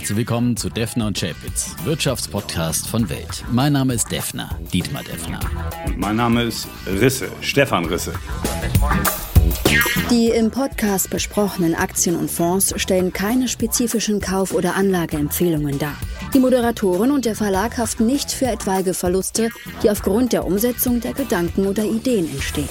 Herzlich willkommen zu Defner und Chapitz, Wirtschaftspodcast von Welt. Mein Name ist Defner, Dietmar Defner. Und mein Name ist Risse, Stefan Risse. Die im Podcast besprochenen Aktien und Fonds stellen keine spezifischen Kauf- oder Anlageempfehlungen dar. Die Moderatoren und der Verlag haften nicht für etwaige Verluste, die aufgrund der Umsetzung der Gedanken oder Ideen entstehen.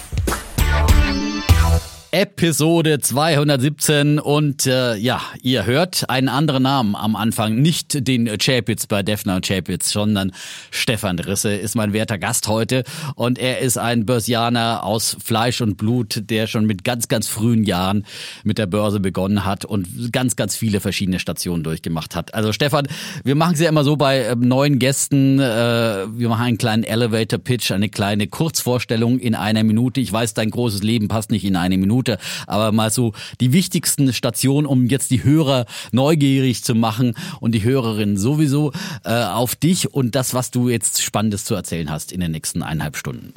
Episode 217 und äh, ja, ihr hört einen anderen Namen am Anfang, nicht den Chapitz bei Defner und Chapitz, sondern Stefan Risse ist mein werter Gast heute und er ist ein Börsianer aus Fleisch und Blut, der schon mit ganz, ganz frühen Jahren mit der Börse begonnen hat und ganz, ganz viele verschiedene Stationen durchgemacht hat. Also Stefan, wir machen es ja immer so bei äh, neuen Gästen, äh, wir machen einen kleinen Elevator Pitch, eine kleine Kurzvorstellung in einer Minute. Ich weiß, dein großes Leben passt nicht in eine Minute. Minute, aber mal so die wichtigsten Stationen, um jetzt die Hörer neugierig zu machen und die Hörerinnen sowieso äh, auf dich und das, was du jetzt Spannendes zu erzählen hast in den nächsten eineinhalb Stunden.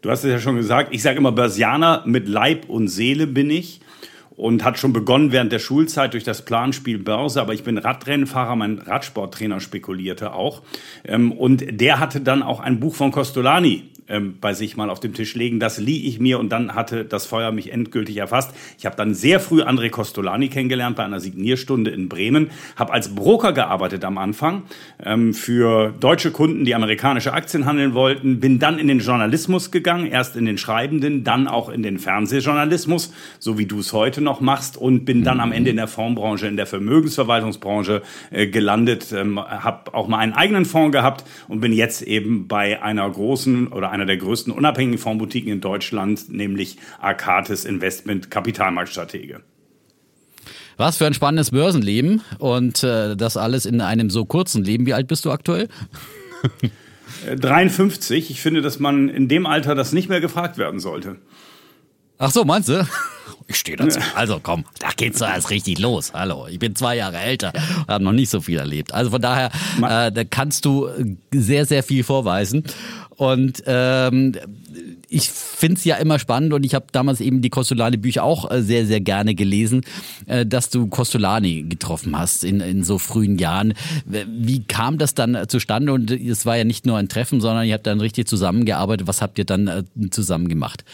Du hast es ja schon gesagt, ich sage immer Börsianer mit Leib und Seele bin ich und hat schon begonnen während der Schulzeit durch das Planspiel Börse, aber ich bin Radrennfahrer, mein Radsporttrainer spekulierte auch. Ähm, und der hatte dann auch ein Buch von Costolani ähm, bei sich mal auf dem Tisch legen. Das lieh ich mir und dann hatte das Feuer mich endgültig erfasst. Ich habe dann sehr früh André Costolani kennengelernt bei einer Signierstunde in Bremen, habe als Broker gearbeitet am Anfang ähm, für deutsche Kunden, die amerikanische Aktien handeln wollten, bin dann in den Journalismus gegangen, erst in den Schreibenden, dann auch in den Fernsehjournalismus, so wie du es heute noch machst und bin dann am mhm. Ende in der Fondsbranche, in der Vermögensverwaltungsbranche äh, gelandet, ähm, habe auch mal einen eigenen Fonds gehabt und bin jetzt eben bei einer großen oder einer der größten unabhängigen Fondsboutiquen in Deutschland, nämlich Arcatis Investment Kapitalmarktstratege. Was für ein spannendes Börsenleben und äh, das alles in einem so kurzen Leben. Wie alt bist du aktuell? 53. Ich finde, dass man in dem Alter das nicht mehr gefragt werden sollte. Ach so, meinst du? Ich stehe dazu. Also komm, da geht's doch erst richtig los. Hallo, ich bin zwei Jahre älter, habe noch nicht so viel erlebt. Also von daher, äh, da kannst du sehr, sehr viel vorweisen. Und ähm, ich finde es ja immer spannend und ich habe damals eben die Costolani-Bücher auch äh, sehr, sehr gerne gelesen, äh, dass du Costolani getroffen hast in, in so frühen Jahren. Wie kam das dann äh, zustande? Und es war ja nicht nur ein Treffen, sondern ihr habt dann richtig zusammengearbeitet. Was habt ihr dann zusammen gemacht?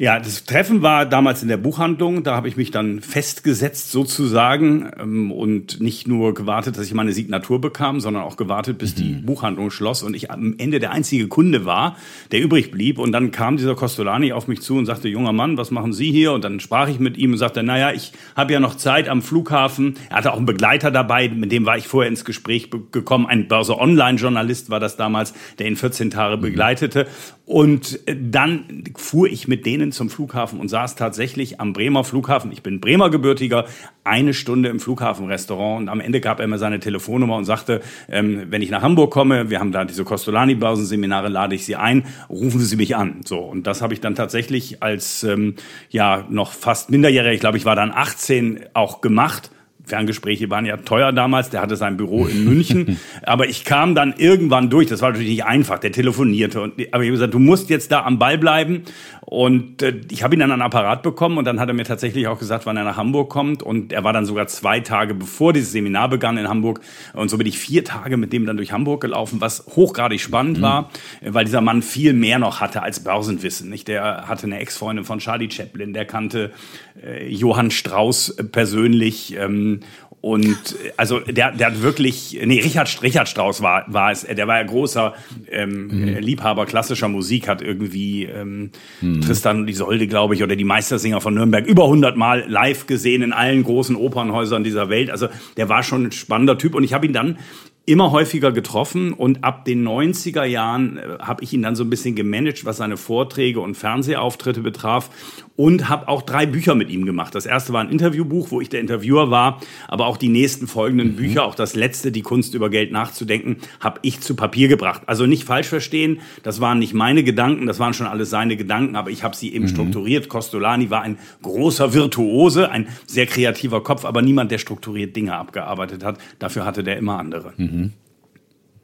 Ja, das Treffen war damals in der Buchhandlung. Da habe ich mich dann festgesetzt sozusagen ähm, und nicht nur gewartet, dass ich meine Signatur bekam, sondern auch gewartet, bis mhm. die Buchhandlung schloss und ich am Ende der einzige Kunde war, der übrig blieb. Und dann kam dieser Costolani auf mich zu und sagte, junger Mann, was machen Sie hier? Und dann sprach ich mit ihm und sagte, naja, ich habe ja noch Zeit am Flughafen. Er hatte auch einen Begleiter dabei, mit dem war ich vorher ins Gespräch gekommen. Ein Börse-Online-Journalist war das damals, der ihn 14 Tage mhm. begleitete. Und dann fuhr ich mit denen zum Flughafen und saß tatsächlich am Bremer Flughafen. Ich bin Bremer gebürtiger, eine Stunde im Flughafenrestaurant und am Ende gab er mir seine Telefonnummer und sagte, ähm, wenn ich nach Hamburg komme, wir haben da diese Costolani-Börsenseminare, lade ich Sie ein, rufen Sie mich an. So und das habe ich dann tatsächlich als ähm, ja noch fast minderjährig, ich glaube, ich war dann 18, auch gemacht Ferngespräche waren ja teuer damals, der hatte sein Büro in München. aber ich kam dann irgendwann durch, das war natürlich nicht einfach, der telefonierte. Und, aber ich habe gesagt, du musst jetzt da am Ball bleiben. Und äh, ich habe ihn dann an Apparat bekommen und dann hat er mir tatsächlich auch gesagt, wann er nach Hamburg kommt. Und er war dann sogar zwei Tage bevor dieses Seminar begann in Hamburg. Und so bin ich vier Tage mit dem dann durch Hamburg gelaufen, was hochgradig spannend mhm. war, weil dieser Mann viel mehr noch hatte als Börsenwissen. Nicht? Der hatte eine Ex-Freundin von Charlie Chaplin, der kannte äh, Johann Strauß persönlich. Ähm, und also der, der hat wirklich, nee, Richard, Richard Strauss war, war es, der war ja großer ähm, mhm. Liebhaber klassischer Musik, hat irgendwie ähm, mhm. Tristan und Isolde, glaube ich, oder die Meistersinger von Nürnberg über 100 Mal live gesehen in allen großen Opernhäusern dieser Welt. Also der war schon ein spannender Typ und ich habe ihn dann immer häufiger getroffen und ab den 90er Jahren äh, habe ich ihn dann so ein bisschen gemanagt, was seine Vorträge und Fernsehauftritte betraf und habe auch drei Bücher mit ihm gemacht. Das erste war ein Interviewbuch, wo ich der Interviewer war, aber auch die nächsten folgenden mhm. Bücher, auch das letzte, die Kunst über Geld nachzudenken, habe ich zu Papier gebracht. Also nicht falsch verstehen, das waren nicht meine Gedanken, das waren schon alles seine Gedanken, aber ich habe sie eben mhm. strukturiert. Costolani war ein großer Virtuose, ein sehr kreativer Kopf, aber niemand, der strukturiert Dinge abgearbeitet hat. Dafür hatte der immer andere. Mhm. Mm-hmm.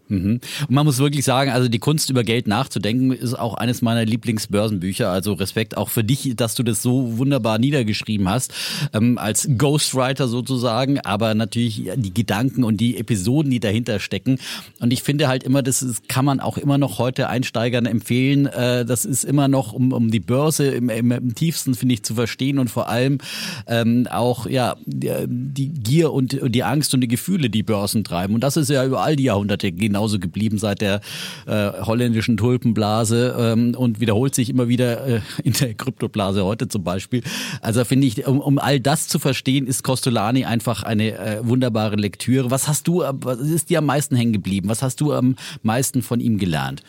Mhm. Und man muss wirklich sagen, also die Kunst über Geld nachzudenken ist auch eines meiner Lieblingsbörsenbücher. Also Respekt auch für dich, dass du das so wunderbar niedergeschrieben hast, ähm, als Ghostwriter sozusagen, aber natürlich die Gedanken und die Episoden, die dahinter stecken. Und ich finde halt immer, das ist, kann man auch immer noch heute Einsteigern empfehlen. Äh, das ist immer noch, um, um die Börse im, im, im tiefsten, finde ich, zu verstehen und vor allem ähm, auch ja die Gier und die Angst und die Gefühle, die Börsen treiben. Und das ist ja über all die Jahrhunderte genauso geblieben seit der äh, holländischen Tulpenblase ähm, und wiederholt sich immer wieder äh, in der Kryptoblase heute zum Beispiel. Also finde ich, um, um all das zu verstehen, ist Costolani einfach eine äh, wunderbare Lektüre. Was hast du, was ist dir am meisten hängen geblieben? Was hast du am meisten von ihm gelernt?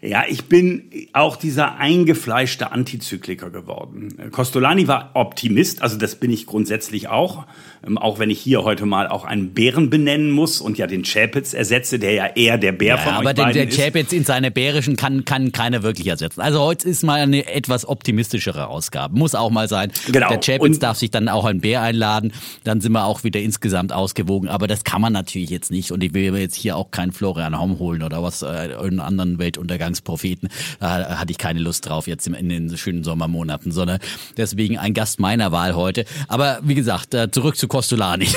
Ja, ich bin auch dieser eingefleischte Antizykliker geworden. Costolani war Optimist, also das bin ich grundsätzlich auch. Ähm, auch wenn ich hier heute mal auch einen Bären benennen muss und ja den Chapitz ersetze, der ja eher der Bär ja, von aber euch den, der Chapitz in seine bärischen kann, kann keiner wirklich ersetzen. Also heute ist mal eine etwas optimistischere Ausgabe. Muss auch mal sein. Genau. Der Chapitz darf sich dann auch einen Bär einladen. Dann sind wir auch wieder insgesamt ausgewogen. Aber das kann man natürlich jetzt nicht. Und ich will jetzt hier auch keinen Florian Homm holen oder was, äh, einen anderen Weltuntergangspropheten. Da hatte ich keine Lust drauf jetzt in den schönen Sommermonaten, sondern deswegen ein Gast meiner Wahl heute. Aber wie gesagt, äh, zurück zu Costolani.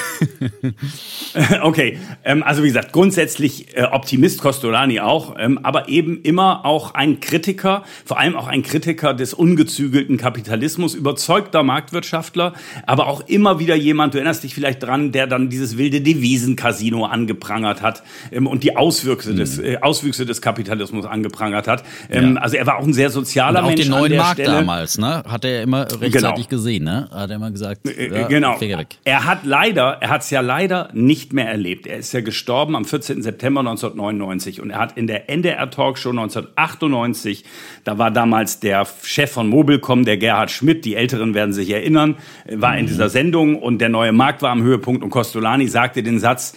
okay, ähm, also wie gesagt, grundsätzlich äh, Optimist Costolani auch, ähm, aber eben immer auch ein Kritiker, vor allem auch ein Kritiker des ungezügelten Kapitalismus, überzeugter Marktwirtschaftler, aber auch immer wieder jemand, du erinnerst dich vielleicht dran, der dann dieses wilde Devisencasino angeprangert hat ähm, und die Auswüchse, mhm. des, äh, Auswüchse des Kapitalismus angeprangert hat. Ähm, ja. Also er war auch ein sehr sozialer und auch Mensch. den neuen Markt Stelle. damals, ne? Hat er immer rechtzeitig genau. gesehen, ne? Hat er immer gesagt, äh, ja, genau. Er hat leider, er hat es ja leider nicht mehr erlebt. Er ist ja gestorben am 14. September 1999 und er hat in der NDR Talkshow 1998, da war damals der Chef von Mobilcom, der Gerhard Schmidt, die Älteren werden sich erinnern, war in mhm. dieser Sendung und der neue Markt war am Höhepunkt und Costolani sagte den Satz,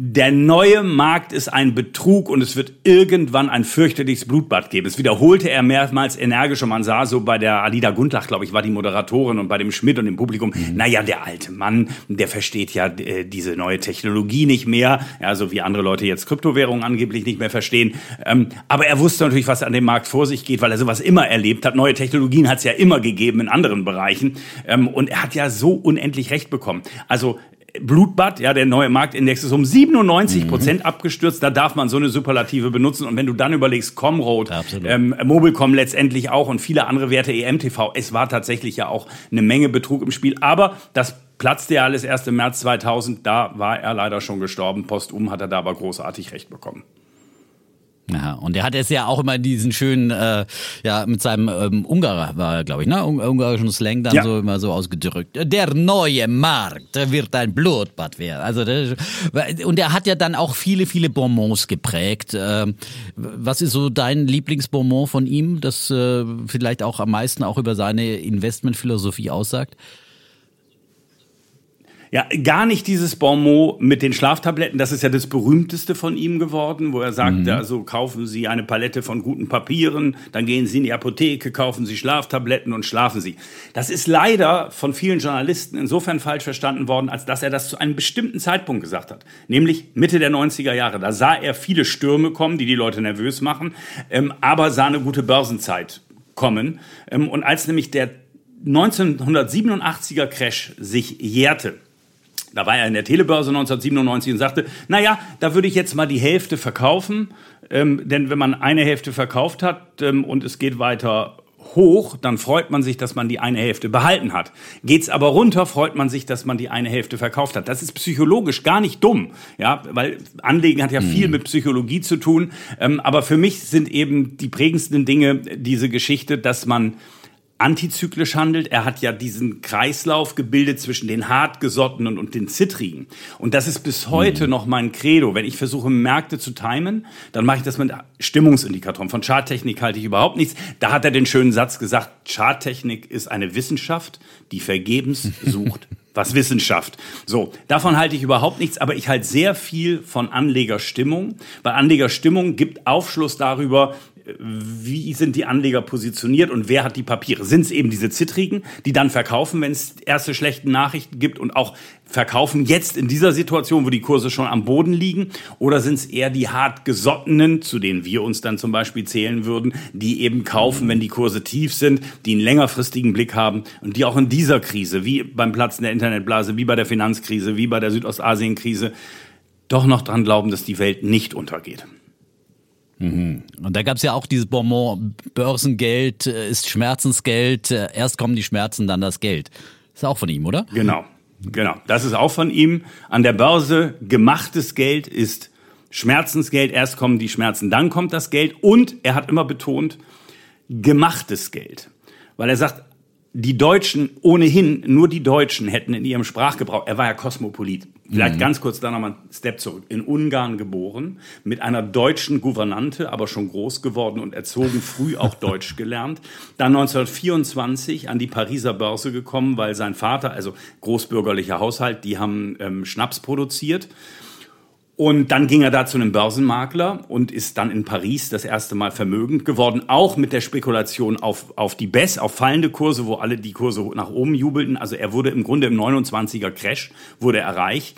der neue Markt ist ein Betrug und es wird irgendwann ein fürchterliches Blutbad geben. Das wiederholte er mehrmals energisch und man sah so bei der Alida Gundlach, glaube ich, war die Moderatorin und bei dem Schmidt und dem Publikum, mhm. naja, der alte Mann, der versteht ja äh, diese neue Technologie nicht mehr, ja, so wie andere Leute jetzt Kryptowährungen angeblich nicht mehr verstehen. Ähm, aber er wusste natürlich, was an dem Markt vor sich geht, weil er sowas immer erlebt hat. Neue Technologien hat es ja immer gegeben in anderen Bereichen. Ähm, und er hat ja so unendlich recht bekommen. Also Blutbad, ja, der neue Marktindex ist um 97 Prozent mhm. abgestürzt. Da darf man so eine Superlative benutzen. Und wenn du dann überlegst, Comroad, ähm, Mobilcom letztendlich auch und viele andere Werte, EMTV, es war tatsächlich ja auch eine Menge Betrug im Spiel. Aber das platzte ja alles erst im März 2000. Da war er leider schon gestorben. Postum hat er da aber großartig recht bekommen. Ja, und er hat es ja auch immer diesen schönen, äh, ja, mit seinem ähm, Ungarer war glaube ich, ne? ungarischen Slang dann ja. so immer so ausgedrückt. Der neue Markt wird ein Blutbad werden. Also das, und er hat ja dann auch viele, viele Bonbons geprägt. Äh, was ist so dein Lieblingsbonbon von ihm, das äh, vielleicht auch am meisten auch über seine Investmentphilosophie aussagt? Ja, gar nicht dieses Bonmot mit den Schlaftabletten. Das ist ja das berühmteste von ihm geworden, wo er sagt, mhm. also kaufen Sie eine Palette von guten Papieren, dann gehen Sie in die Apotheke, kaufen Sie Schlaftabletten und schlafen Sie. Das ist leider von vielen Journalisten insofern falsch verstanden worden, als dass er das zu einem bestimmten Zeitpunkt gesagt hat. Nämlich Mitte der 90er Jahre. Da sah er viele Stürme kommen, die die Leute nervös machen, ähm, aber sah eine gute Börsenzeit kommen. Ähm, und als nämlich der 1987er Crash sich jährte, da war er in der Telebörse 1997 und sagte, naja, da würde ich jetzt mal die Hälfte verkaufen, ähm, denn wenn man eine Hälfte verkauft hat ähm, und es geht weiter hoch, dann freut man sich, dass man die eine Hälfte behalten hat. Geht's aber runter, freut man sich, dass man die eine Hälfte verkauft hat. Das ist psychologisch gar nicht dumm, ja, weil Anlegen hat ja viel mhm. mit Psychologie zu tun. Ähm, aber für mich sind eben die prägendsten Dinge diese Geschichte, dass man antizyklisch handelt. Er hat ja diesen Kreislauf gebildet zwischen den hartgesottenen und den zittrigen. Und das ist bis heute mhm. noch mein Credo. Wenn ich versuche, Märkte zu timen, dann mache ich das mit Stimmungsindikatoren. Von Charttechnik halte ich überhaupt nichts. Da hat er den schönen Satz gesagt, Charttechnik ist eine Wissenschaft, die vergebens sucht was Wissenschaft. So, davon halte ich überhaupt nichts, aber ich halte sehr viel von Anlegerstimmung, weil Anlegerstimmung gibt Aufschluss darüber, wie sind die Anleger positioniert und wer hat die Papiere? Sind es eben diese Zittrigen, die dann verkaufen, wenn es erste schlechte Nachrichten gibt und auch verkaufen jetzt in dieser Situation, wo die Kurse schon am Boden liegen? Oder sind es eher die hartgesottenen, zu denen wir uns dann zum Beispiel zählen würden, die eben kaufen, wenn die Kurse tief sind, die einen längerfristigen Blick haben und die auch in dieser Krise, wie beim Platzen der Internetblase, wie bei der Finanzkrise, wie bei der Südostasienkrise, doch noch dran glauben, dass die Welt nicht untergeht. Mhm. Und da gab es ja auch dieses Bonbon, Börsengeld äh, ist Schmerzensgeld, äh, erst kommen die Schmerzen, dann das Geld. Ist auch von ihm, oder? Genau, genau. Das ist auch von ihm. An der Börse gemachtes Geld ist Schmerzensgeld, erst kommen die Schmerzen, dann kommt das Geld. Und er hat immer betont, gemachtes Geld. Weil er sagt, die Deutschen ohnehin, nur die Deutschen hätten in ihrem Sprachgebrauch, er war ja Kosmopolit, vielleicht mhm. ganz kurz da nochmal einen Step zurück, in Ungarn geboren, mit einer deutschen Gouvernante, aber schon groß geworden und erzogen, früh auch Deutsch gelernt, dann 1924 an die Pariser Börse gekommen, weil sein Vater, also großbürgerlicher Haushalt, die haben ähm, Schnaps produziert und dann ging er da zu einem Börsenmakler und ist dann in Paris das erste Mal vermögend geworden, auch mit der Spekulation auf, auf die BES, auf fallende Kurse, wo alle die Kurse nach oben jubelten. Also er wurde im Grunde im 29er Crash, wurde erreicht.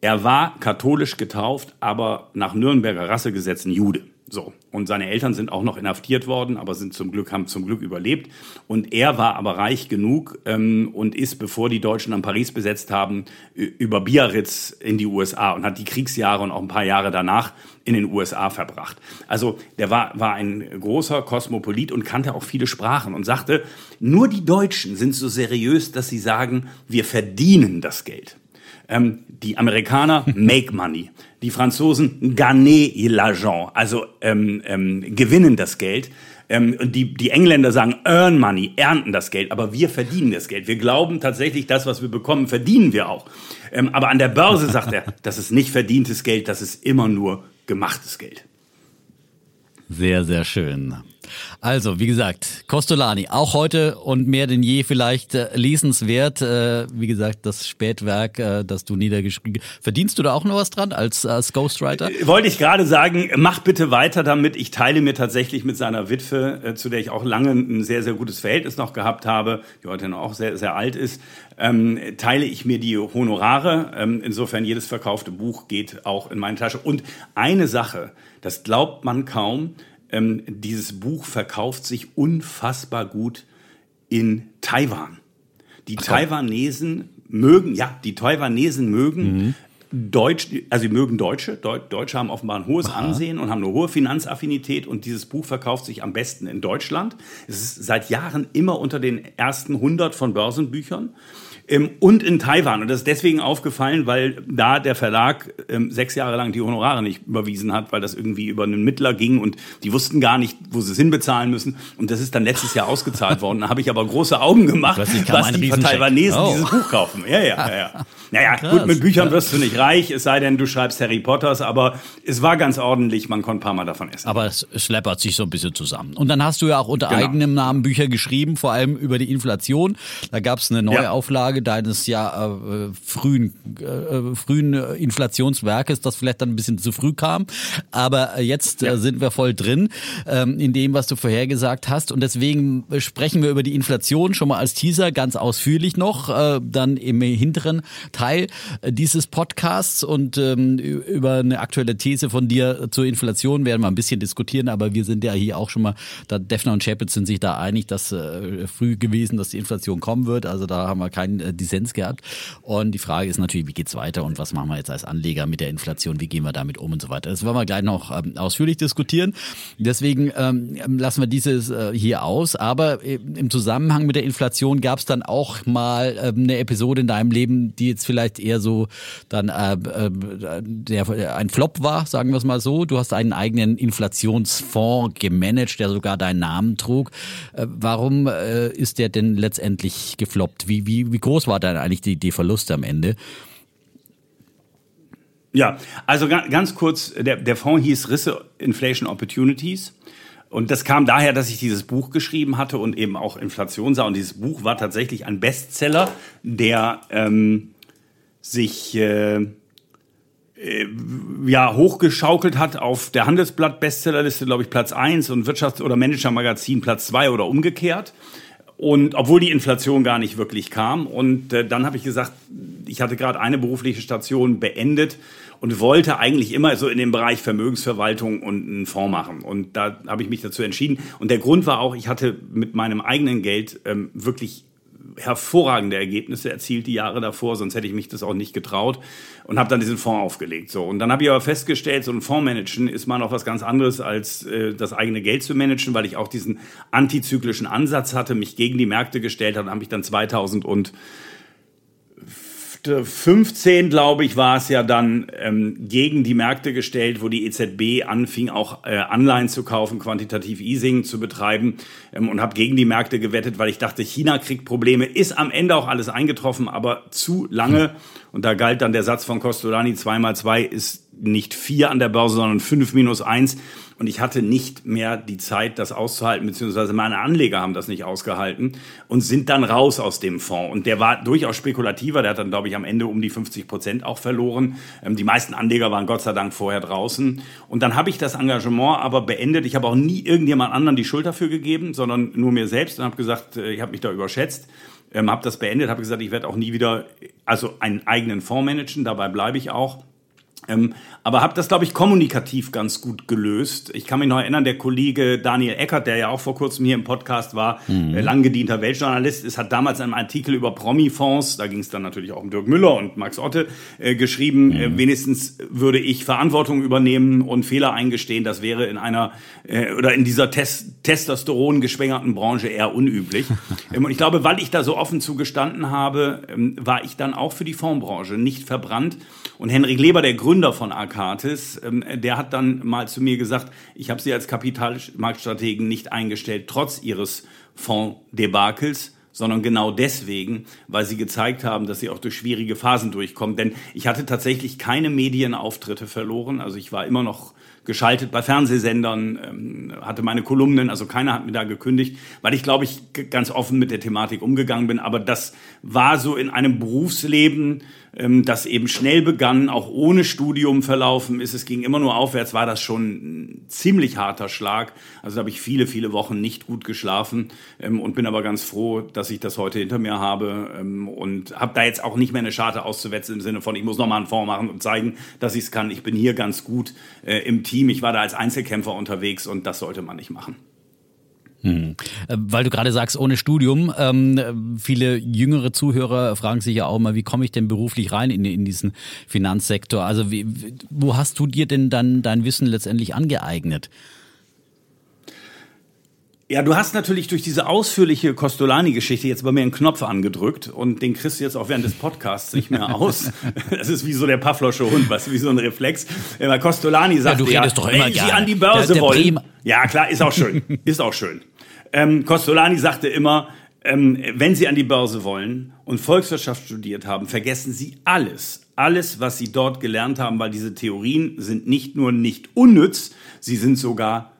Er war katholisch getauft, aber nach Nürnberger Rassegesetzen Jude. So. Und seine Eltern sind auch noch inhaftiert worden, aber sind zum Glück, haben zum Glück überlebt. Und er war aber reich genug ähm, und ist, bevor die Deutschen dann Paris besetzt haben, über Biarritz in die USA und hat die Kriegsjahre und auch ein paar Jahre danach in den USA verbracht. Also der war, war ein großer Kosmopolit und kannte auch viele Sprachen und sagte, nur die Deutschen sind so seriös, dass sie sagen, wir verdienen das Geld. Ähm, die Amerikaner make money. Die Franzosen gagner l'argent, also ähm, ähm, gewinnen das Geld. Ähm, und die, die Engländer sagen earn money, ernten das Geld, aber wir verdienen das Geld. Wir glauben tatsächlich, das, was wir bekommen, verdienen wir auch. Ähm, aber an der Börse sagt er, das ist nicht verdientes Geld, das ist immer nur gemachtes Geld. Sehr, sehr schön. Also, wie gesagt, Costolani, auch heute und mehr denn je vielleicht äh, lesenswert. Äh, wie gesagt, das Spätwerk, äh, das du niedergeschrieben Verdienst du da auch noch was dran als, als Ghostwriter? Äh, wollte ich gerade sagen, mach bitte weiter damit. Ich teile mir tatsächlich mit seiner Witwe, äh, zu der ich auch lange ein sehr, sehr gutes Verhältnis noch gehabt habe, die heute noch auch sehr, sehr alt ist, ähm, teile ich mir die Honorare. Ähm, insofern jedes verkaufte Buch geht auch in meine Tasche. Und eine Sache, das glaubt man kaum, ähm, dieses Buch verkauft sich unfassbar gut in Taiwan. Die Ach, Taiwanesen mögen, ja, die Taiwanesen mögen mhm. Deutsch, also sie mögen Deutsche. Deutsche haben offenbar ein hohes Aha. Ansehen und haben eine hohe Finanzaffinität und dieses Buch verkauft sich am besten in Deutschland. Es ist seit Jahren immer unter den ersten 100 von Börsenbüchern und in Taiwan. Und das ist deswegen aufgefallen, weil da der Verlag ähm, sechs Jahre lang die Honorare nicht überwiesen hat, weil das irgendwie über einen Mittler ging und die wussten gar nicht, wo sie es hinbezahlen müssen. Und das ist dann letztes Jahr ausgezahlt worden. Da habe ich aber große Augen gemacht, was die Taiwanesen oh. dieses Buch kaufen. Ja, ja, ja. ja. Naja, Krass, gut, mit Büchern wirst du nicht reich, es sei denn, du schreibst Harry Potters, aber es war ganz ordentlich, man konnte ein paar Mal davon essen. Aber es schleppert sich so ein bisschen zusammen. Und dann hast du ja auch unter genau. eigenem Namen Bücher geschrieben, vor allem über die Inflation. Da gab es eine Neuauflage ja. Deines ja äh, frühen, äh, frühen Inflationswerkes, das vielleicht dann ein bisschen zu früh kam. Aber jetzt ja. äh, sind wir voll drin ähm, in dem, was du vorhergesagt hast. Und deswegen sprechen wir über die Inflation schon mal als Teaser ganz ausführlich noch, äh, dann im hinteren Teil äh, dieses Podcasts und ähm, über eine aktuelle These von dir zur Inflation werden wir ein bisschen diskutieren, aber wir sind ja hier auch schon mal, da Defner und Chapitz sind sich da einig, dass äh, früh gewesen, dass die Inflation kommen wird. Also da haben wir keinen äh, Dissens gehabt. Und die Frage ist natürlich, wie geht's weiter und was machen wir jetzt als Anleger mit der Inflation, wie gehen wir damit um und so weiter. Das wollen wir gleich noch ähm, ausführlich diskutieren. Deswegen ähm, lassen wir dieses äh, hier aus. Aber äh, im Zusammenhang mit der Inflation gab es dann auch mal äh, eine Episode in deinem Leben, die jetzt vielleicht eher so dann äh, äh, der ein Flop war, sagen wir es mal so. Du hast einen eigenen Inflationsfonds gemanagt, der sogar deinen Namen trug. Äh, warum äh, ist der denn letztendlich gefloppt? Wie, wie, wie groß war dann eigentlich die, die Verluste am Ende? Ja, also ganz kurz, der, der Fonds hieß Risse Inflation Opportunities. Und das kam daher, dass ich dieses Buch geschrieben hatte und eben auch Inflation sah. Und dieses Buch war tatsächlich ein Bestseller, der ähm, sich äh, äh, ja, hochgeschaukelt hat auf der Handelsblatt Bestsellerliste, glaube ich, Platz eins und Wirtschafts- oder Managermagazin Platz zwei oder umgekehrt. Und obwohl die Inflation gar nicht wirklich kam. Und äh, dann habe ich gesagt, ich hatte gerade eine berufliche Station beendet und wollte eigentlich immer so in dem Bereich Vermögensverwaltung und einen Fonds machen. Und da habe ich mich dazu entschieden. Und der Grund war auch, ich hatte mit meinem eigenen Geld ähm, wirklich hervorragende Ergebnisse erzielt die Jahre davor, sonst hätte ich mich das auch nicht getraut und habe dann diesen Fonds aufgelegt. So und dann habe ich aber festgestellt, so ein Fondsmanagen ist mal noch was ganz anderes als äh, das eigene Geld zu managen, weil ich auch diesen antizyklischen Ansatz hatte, mich gegen die Märkte gestellt habe, habe ich dann 2000 und 15, glaube ich, war es ja dann ähm, gegen die Märkte gestellt, wo die EZB anfing, auch äh, Anleihen zu kaufen, quantitativ Easing zu betreiben ähm, und habe gegen die Märkte gewettet, weil ich dachte, China kriegt Probleme. Ist am Ende auch alles eingetroffen, aber zu lange. Und da galt dann der Satz von Costolani, zwei mal zwei ist nicht vier an der Börse, sondern fünf minus eins. Und ich hatte nicht mehr die Zeit, das auszuhalten, beziehungsweise meine Anleger haben das nicht ausgehalten und sind dann raus aus dem Fonds. Und der war durchaus spekulativer. Der hat dann, glaube ich, am Ende um die 50 Prozent auch verloren. Ähm, die meisten Anleger waren Gott sei Dank vorher draußen. Und dann habe ich das Engagement aber beendet. Ich habe auch nie irgendjemand anderen die Schuld dafür gegeben, sondern nur mir selbst und habe gesagt, äh, ich habe mich da überschätzt. Ähm, habe das beendet, habe gesagt, ich werde auch nie wieder also einen eigenen Fonds managen. Dabei bleibe ich auch. Ähm, aber habe das, glaube ich, kommunikativ ganz gut gelöst. Ich kann mich noch erinnern, der Kollege Daniel Eckert, der ja auch vor kurzem hier im Podcast war, mhm. äh, lang gedienter Weltjournalist, ist, hat damals einen Artikel über Promi-Fonds, da ging es dann natürlich auch um Dirk Müller und Max Otte, äh, geschrieben, äh, mhm. äh, wenigstens würde ich Verantwortung übernehmen und Fehler eingestehen. Das wäre in einer äh, oder in dieser Tes Testosteron geschwängerten Branche eher unüblich. ähm, und ich glaube, weil ich da so offen zugestanden habe, ähm, war ich dann auch für die Fondsbranche nicht verbrannt. Und Henrik Leber, der Gründer von Arcatis, ähm, der hat dann mal zu mir gesagt, ich habe sie als Kapitalmarktstrategen nicht eingestellt, trotz ihres Fondsdebakels, sondern genau deswegen, weil sie gezeigt haben, dass sie auch durch schwierige Phasen durchkommen. Denn ich hatte tatsächlich keine Medienauftritte verloren. Also ich war immer noch geschaltet bei Fernsehsendern, ähm, hatte meine Kolumnen, also keiner hat mir da gekündigt, weil ich glaube ich ganz offen mit der Thematik umgegangen bin. Aber das war so in einem Berufsleben, ähm, das eben schnell begann, auch ohne Studium verlaufen ist. Es ging immer nur aufwärts, war das schon ein ziemlich harter Schlag. Also da habe ich viele, viele Wochen nicht gut geschlafen ähm, und bin aber ganz froh, dass ich das heute hinter mir habe und habe da jetzt auch nicht mehr eine Scharte auszuwetzen im Sinne von, ich muss nochmal einen Fonds machen und zeigen, dass ich es kann. Ich bin hier ganz gut äh, im Team. Ich war da als Einzelkämpfer unterwegs und das sollte man nicht machen. Hm. Äh, weil du gerade sagst, ohne Studium, ähm, viele jüngere Zuhörer fragen sich ja auch mal, wie komme ich denn beruflich rein in, in diesen Finanzsektor? Also wie, wo hast du dir denn dann dein Wissen letztendlich angeeignet? Ja, du hast natürlich durch diese ausführliche Costolani-Geschichte jetzt bei mir einen Knopf angedrückt und den kriegst du jetzt auch während des Podcasts nicht mehr aus. Das ist wie so der Pavlosche Hund, was wie so ein Reflex. Weil Costolani sagt, ja, du redest ja, doch immer wenn gerne. Sie an die Börse der, der wollen. Ja, klar, ist auch schön. Ist auch schön. Ähm, Costolani sagte immer, ähm, wenn Sie an die Börse wollen und Volkswirtschaft studiert haben, vergessen Sie alles, alles, was Sie dort gelernt haben, weil diese Theorien sind nicht nur nicht unnütz, sie sind sogar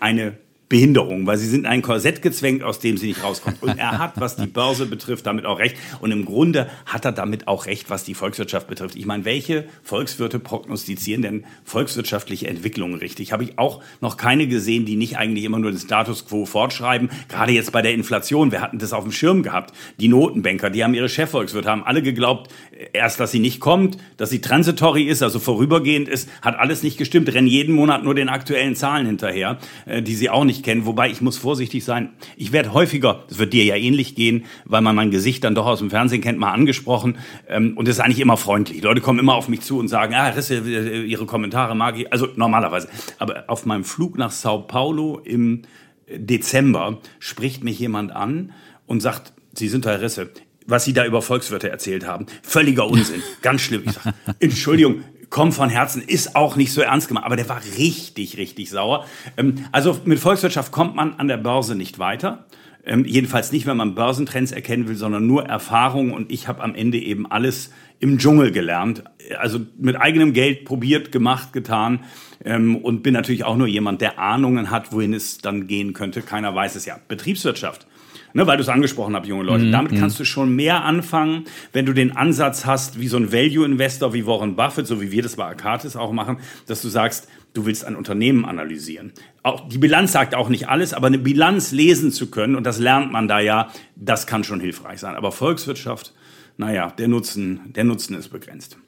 eine Behinderung, weil sie sind in ein Korsett gezwängt, aus dem sie nicht rauskommen. Und er hat, was die Börse betrifft, damit auch recht. Und im Grunde hat er damit auch recht, was die Volkswirtschaft betrifft. Ich meine, welche Volkswirte prognostizieren denn volkswirtschaftliche Entwicklungen richtig? Habe ich auch noch keine gesehen, die nicht eigentlich immer nur den Status quo fortschreiben. Gerade jetzt bei der Inflation. Wir hatten das auf dem Schirm gehabt. Die Notenbanker, die haben ihre Chefvolkswirte, haben alle geglaubt, erst, dass sie nicht kommt, dass sie transitory ist, also vorübergehend ist, hat alles nicht gestimmt. Rennen jeden Monat nur den aktuellen Zahlen hinterher, äh, die sie auch nicht nicht kennen. Wobei ich muss vorsichtig sein. Ich werde häufiger, das wird dir ja ähnlich gehen, weil man mein Gesicht dann doch aus dem Fernsehen kennt, mal angesprochen. Ähm, und es ist eigentlich immer freundlich. Die Leute kommen immer auf mich zu und sagen, ah, Risse, äh, Ihre Kommentare mag ich. Also normalerweise. Aber auf meinem Flug nach Sao Paulo im Dezember spricht mich jemand an und sagt, Sie sind Herr Risse, was Sie da über Volkswirte erzählt haben. Völliger Unsinn. Ganz schlimm. Ich sage, Entschuldigung, komm von Herzen, ist auch nicht so ernst gemacht, aber der war richtig, richtig sauer. Ähm, also mit Volkswirtschaft kommt man an der Börse nicht weiter. Ähm, jedenfalls nicht, wenn man Börsentrends erkennen will, sondern nur Erfahrung. Und ich habe am Ende eben alles im Dschungel gelernt. Also mit eigenem Geld probiert, gemacht, getan. Ähm, und bin natürlich auch nur jemand, der Ahnungen hat, wohin es dann gehen könnte. Keiner weiß es ja. Betriebswirtschaft Ne, weil du es angesprochen hast, junge Leute. Mhm. Damit kannst du schon mehr anfangen, wenn du den Ansatz hast, wie so ein Value-Investor wie Warren Buffett, so wie wir das bei Arcatis auch machen, dass du sagst, du willst ein Unternehmen analysieren. Auch die Bilanz sagt auch nicht alles, aber eine Bilanz lesen zu können, und das lernt man da ja, das kann schon hilfreich sein. Aber Volkswirtschaft, naja, der Nutzen, der Nutzen ist begrenzt.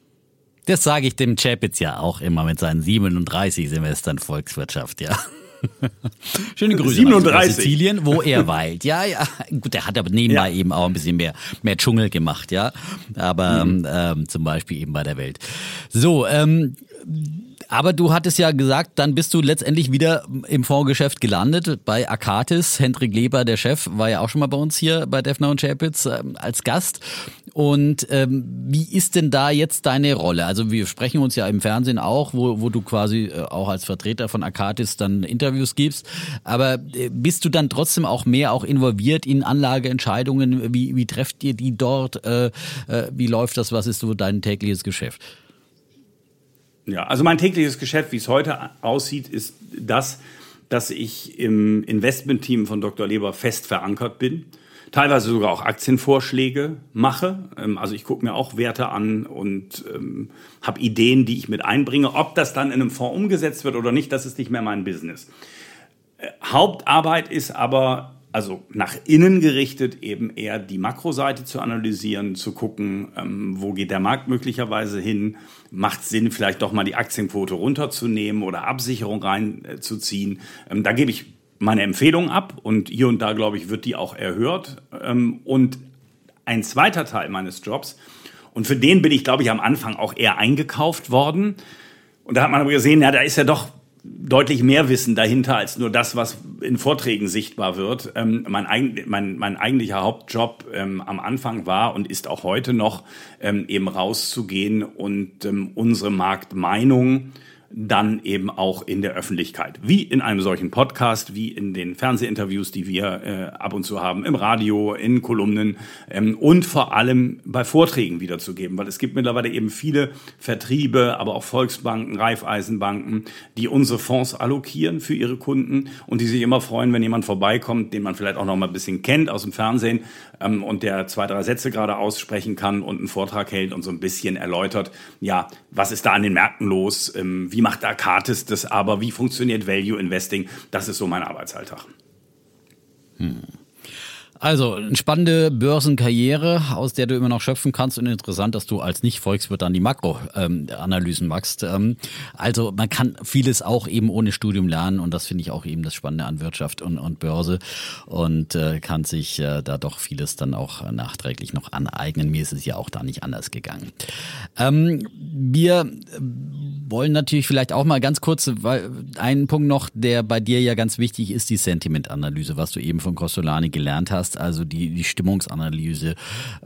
Das sage ich dem Chapitz ja auch immer mit seinen 37 Semestern Volkswirtschaft, ja. Schöne Grüße 37. nach Sizilien, wo er weilt. Ja, ja. Gut, er hat aber nebenbei Ja. eben auch ein bisschen mehr, mehr Dschungel gemacht, ja. Aber ähm, zum Beispiel eben bei der Welt. So, ähm, aber du hattest ja gesagt, dann bist du letztendlich wieder im Fondsgeschäft gelandet bei Akatis. Hendrik Leber, der Chef, war ja auch schon mal bei uns hier bei Defner und Chapitz ähm, als Gast. Und ähm, wie ist denn da jetzt deine Rolle? Also wir sprechen uns ja im Fernsehen auch, wo, wo du quasi äh, auch als Vertreter von Akatis dann Interviews gibst. Aber äh, bist du dann trotzdem auch mehr auch involviert in Anlageentscheidungen? Wie, wie trefft ihr die dort? Äh, äh, wie läuft das? Was ist so dein tägliches Geschäft? Ja, also mein tägliches Geschäft, wie es heute aussieht, ist das, dass ich im Investmentteam von Dr. Leber fest verankert bin. Teilweise sogar auch Aktienvorschläge mache. Ähm, Also ich gucke mir auch Werte an und ähm, habe Ideen, die ich mit einbringe. Ob das dann in einem Fonds umgesetzt wird oder nicht, das ist nicht mehr mein Business. Äh, Hauptarbeit ist aber, also nach innen gerichtet, eben eher die Makroseite zu analysieren, zu gucken, ähm, wo geht der Markt möglicherweise hin, macht Sinn, vielleicht doch mal die Aktienquote runterzunehmen oder Absicherung reinzuziehen. Ähm, da gebe ich meine Empfehlung ab und hier und da, glaube ich, wird die auch erhört. Ähm, und ein zweiter Teil meines Jobs, und für den bin ich, glaube ich, am Anfang auch eher eingekauft worden. Und da hat man aber gesehen, ja, da ist ja doch deutlich mehr Wissen dahinter als nur das, was in Vorträgen sichtbar wird. Ähm, mein, eig mein, mein eigentlicher Hauptjob ähm, am Anfang war und ist auch heute noch, ähm, eben rauszugehen und ähm, unsere Marktmeinung dann eben auch in der Öffentlichkeit. Wie in einem solchen Podcast, wie in den Fernsehinterviews, die wir äh, ab und zu haben, im Radio, in Kolumnen ähm, und vor allem bei Vorträgen wiederzugeben, weil es gibt mittlerweile eben viele Vertriebe, aber auch Volksbanken, Raiffeisenbanken, die unsere Fonds allokieren für ihre Kunden und die sich immer freuen, wenn jemand vorbeikommt, den man vielleicht auch noch mal ein bisschen kennt aus dem Fernsehen ähm, und der zwei, drei Sätze gerade aussprechen kann und einen Vortrag hält und so ein bisschen erläutert, ja, was ist da an den Märkten los, ähm, wie macht Arcatis das? Aber, wie funktioniert Value Investing, das ist so mein Arbeitsalltag. Also, eine spannende Börsenkarriere, aus der du immer noch schöpfen kannst und interessant, dass du als Nicht-Volkswirt dann die Makroanalysen machst. Ähm, also, man kann vieles auch eben ohne Studium lernen und das finde ich auch eben das Spannende an Wirtschaft und, und Börse und äh, kann sich äh, da doch vieles dann auch nachträglich noch aneignen. Mir ist es ja auch da nicht anders gegangen. Ähm, wir wollen natürlich vielleicht auch mal ganz kurz, weil einen Punkt noch, der bei dir ja ganz wichtig ist, die Sentimentanalyse, was du eben von Costolani gelernt hast, also die, die Stimmungsanalyse,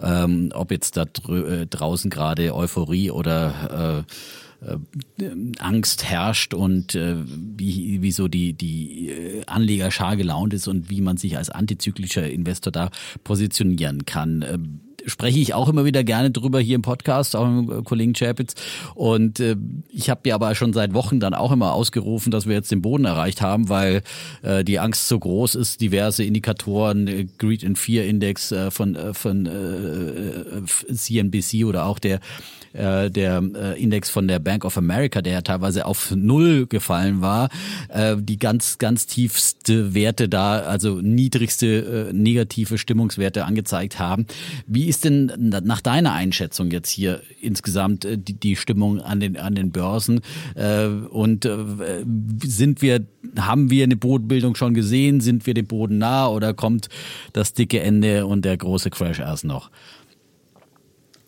ähm, ob jetzt da drö- äh, draußen gerade Euphorie oder äh, äh, Angst herrscht und äh, wie, wie so die, die äh, Anlegerschar gelaunt ist und wie man sich als antizyklischer Investor da positionieren kann. Spreche ich auch immer wieder gerne drüber hier im Podcast, auch mit Kollegen Chapitz. Und äh, ich habe ja aber schon seit Wochen dann auch immer ausgerufen, dass wir jetzt den Boden erreicht haben, weil äh, die Angst so groß ist, diverse Indikatoren, äh, Greed and Fear Index äh, von, äh, von äh, CNBC oder auch der äh, der äh, Index von der Bank of America, der ja teilweise auf null gefallen war, äh, die ganz, ganz tiefste Werte da, also niedrigste äh, negative Stimmungswerte angezeigt haben. Wie ist denn nach deiner Einschätzung jetzt hier insgesamt äh, die, die Stimmung an den, an den Börsen? Äh, und äh, sind wir, haben wir eine Bodenbildung schon gesehen? Sind wir dem Boden nah oder kommt das dicke Ende und der große Crash erst noch?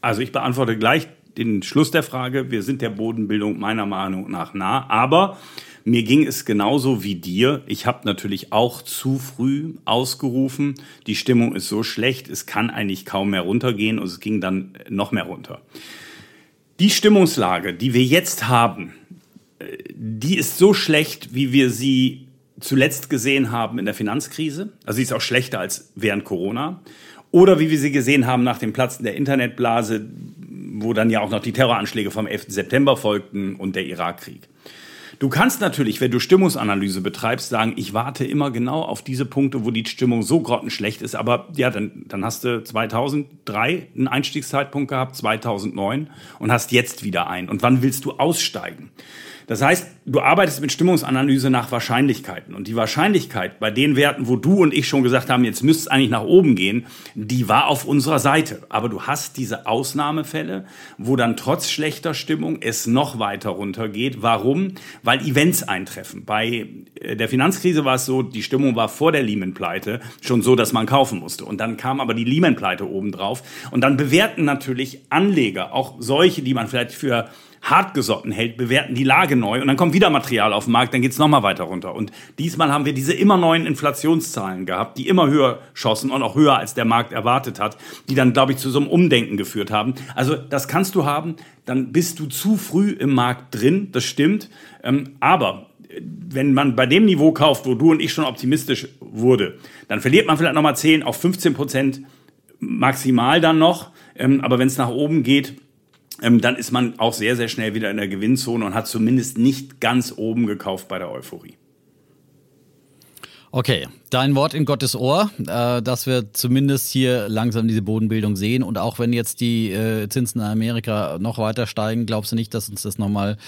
Also ich beantworte gleich den Schluss der Frage. Wir sind der Bodenbildung meiner Meinung nach nah, aber mir ging es genauso wie dir. Ich habe natürlich auch zu früh ausgerufen. Die Stimmung ist so schlecht, es kann eigentlich kaum mehr runtergehen und es ging dann noch mehr runter. Die Stimmungslage, die wir jetzt haben, äh, die ist so schlecht, wie wir sie zuletzt gesehen haben in der Finanzkrise. Also sie ist auch schlechter als während Corona. Oder wie wir sie gesehen haben nach dem Platzen der Internetblase, wo dann ja auch noch die Terroranschläge vom 11. September folgten und der Irakkrieg. Du kannst natürlich, wenn du Stimmungsanalyse betreibst, sagen, ich warte immer genau auf diese Punkte, wo die Stimmung so grottenschlecht ist. Aber ja, dann, dann hast du 2003 einen Einstiegszeitpunkt gehabt, 2009 und hast jetzt wieder einen. Und wann willst du aussteigen? Das heißt, du arbeitest mit Stimmungsanalyse nach Wahrscheinlichkeiten. Und die Wahrscheinlichkeit bei den Werten, wo du und ich schon gesagt haben, jetzt müsste es eigentlich nach oben gehen, die war auf unserer Seite. Aber du hast diese Ausnahmefälle, wo dann trotz schlechter Stimmung es noch weiter runtergeht. Warum? Weil Events eintreffen. Bei äh, der Finanzkrise war es so, die Stimmung war vor der Lehman-Pleite schon so, dass man kaufen musste. Und dann kam aber die Lehman-Pleite obendrauf. Und dann bewerten natürlich Anleger, auch solche, die man vielleicht für hartgesotten hält, bewerten die Lage neu und dann kommt wieder Material auf den Markt, dann geht's nochmal weiter runter. Und diesmal haben wir diese immer neuen Inflationszahlen gehabt, die immer höher schossen und auch höher als der Markt erwartet hat, die dann, glaube ich, zu so einem Umdenken geführt haben. Also das kannst du haben, dann bist du zu früh im Markt drin, das stimmt. Ähm, aber wenn man bei dem Niveau kauft, wo du und ich schon optimistisch wurde, dann verliert man vielleicht nochmal 10 auf 15 Prozent maximal dann noch. Ähm, aber wenn es nach oben geht, ähm, dann ist man auch sehr, sehr schnell wieder in der Gewinnzone und hat zumindest nicht ganz oben gekauft bei der Euphorie. Okay, dein Wort in Gottes Ohr, äh, dass wir zumindest hier langsam diese Bodenbildung sehen. Und auch wenn jetzt die äh, Zinsen in Amerika noch weiter steigen, glaubst du nicht, dass uns das nochmal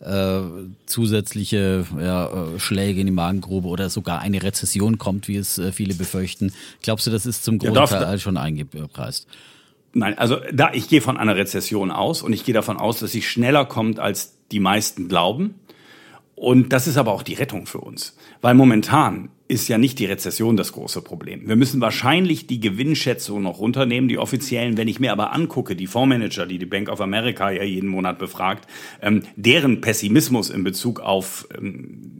äh, zusätzliche ja, äh, Schläge in die Magengrube oder sogar eine Rezession kommt, wie es äh, viele befürchten? Glaubst du, das ist zum Großteil ja, schon eingepreist? Nein, also da ich gehe von einer Rezession aus und ich gehe davon aus, dass sie schneller kommt, als die meisten glauben. Und das ist aber auch die Rettung für uns, weil momentan ist ja nicht die Rezession das große Problem. Wir müssen wahrscheinlich die Gewinnschätzung noch runternehmen, die offiziellen. Wenn ich mir aber angucke, die Fondsmanager, die die Bank of America ja jeden Monat befragt, ähm, deren Pessimismus in Bezug auf ähm,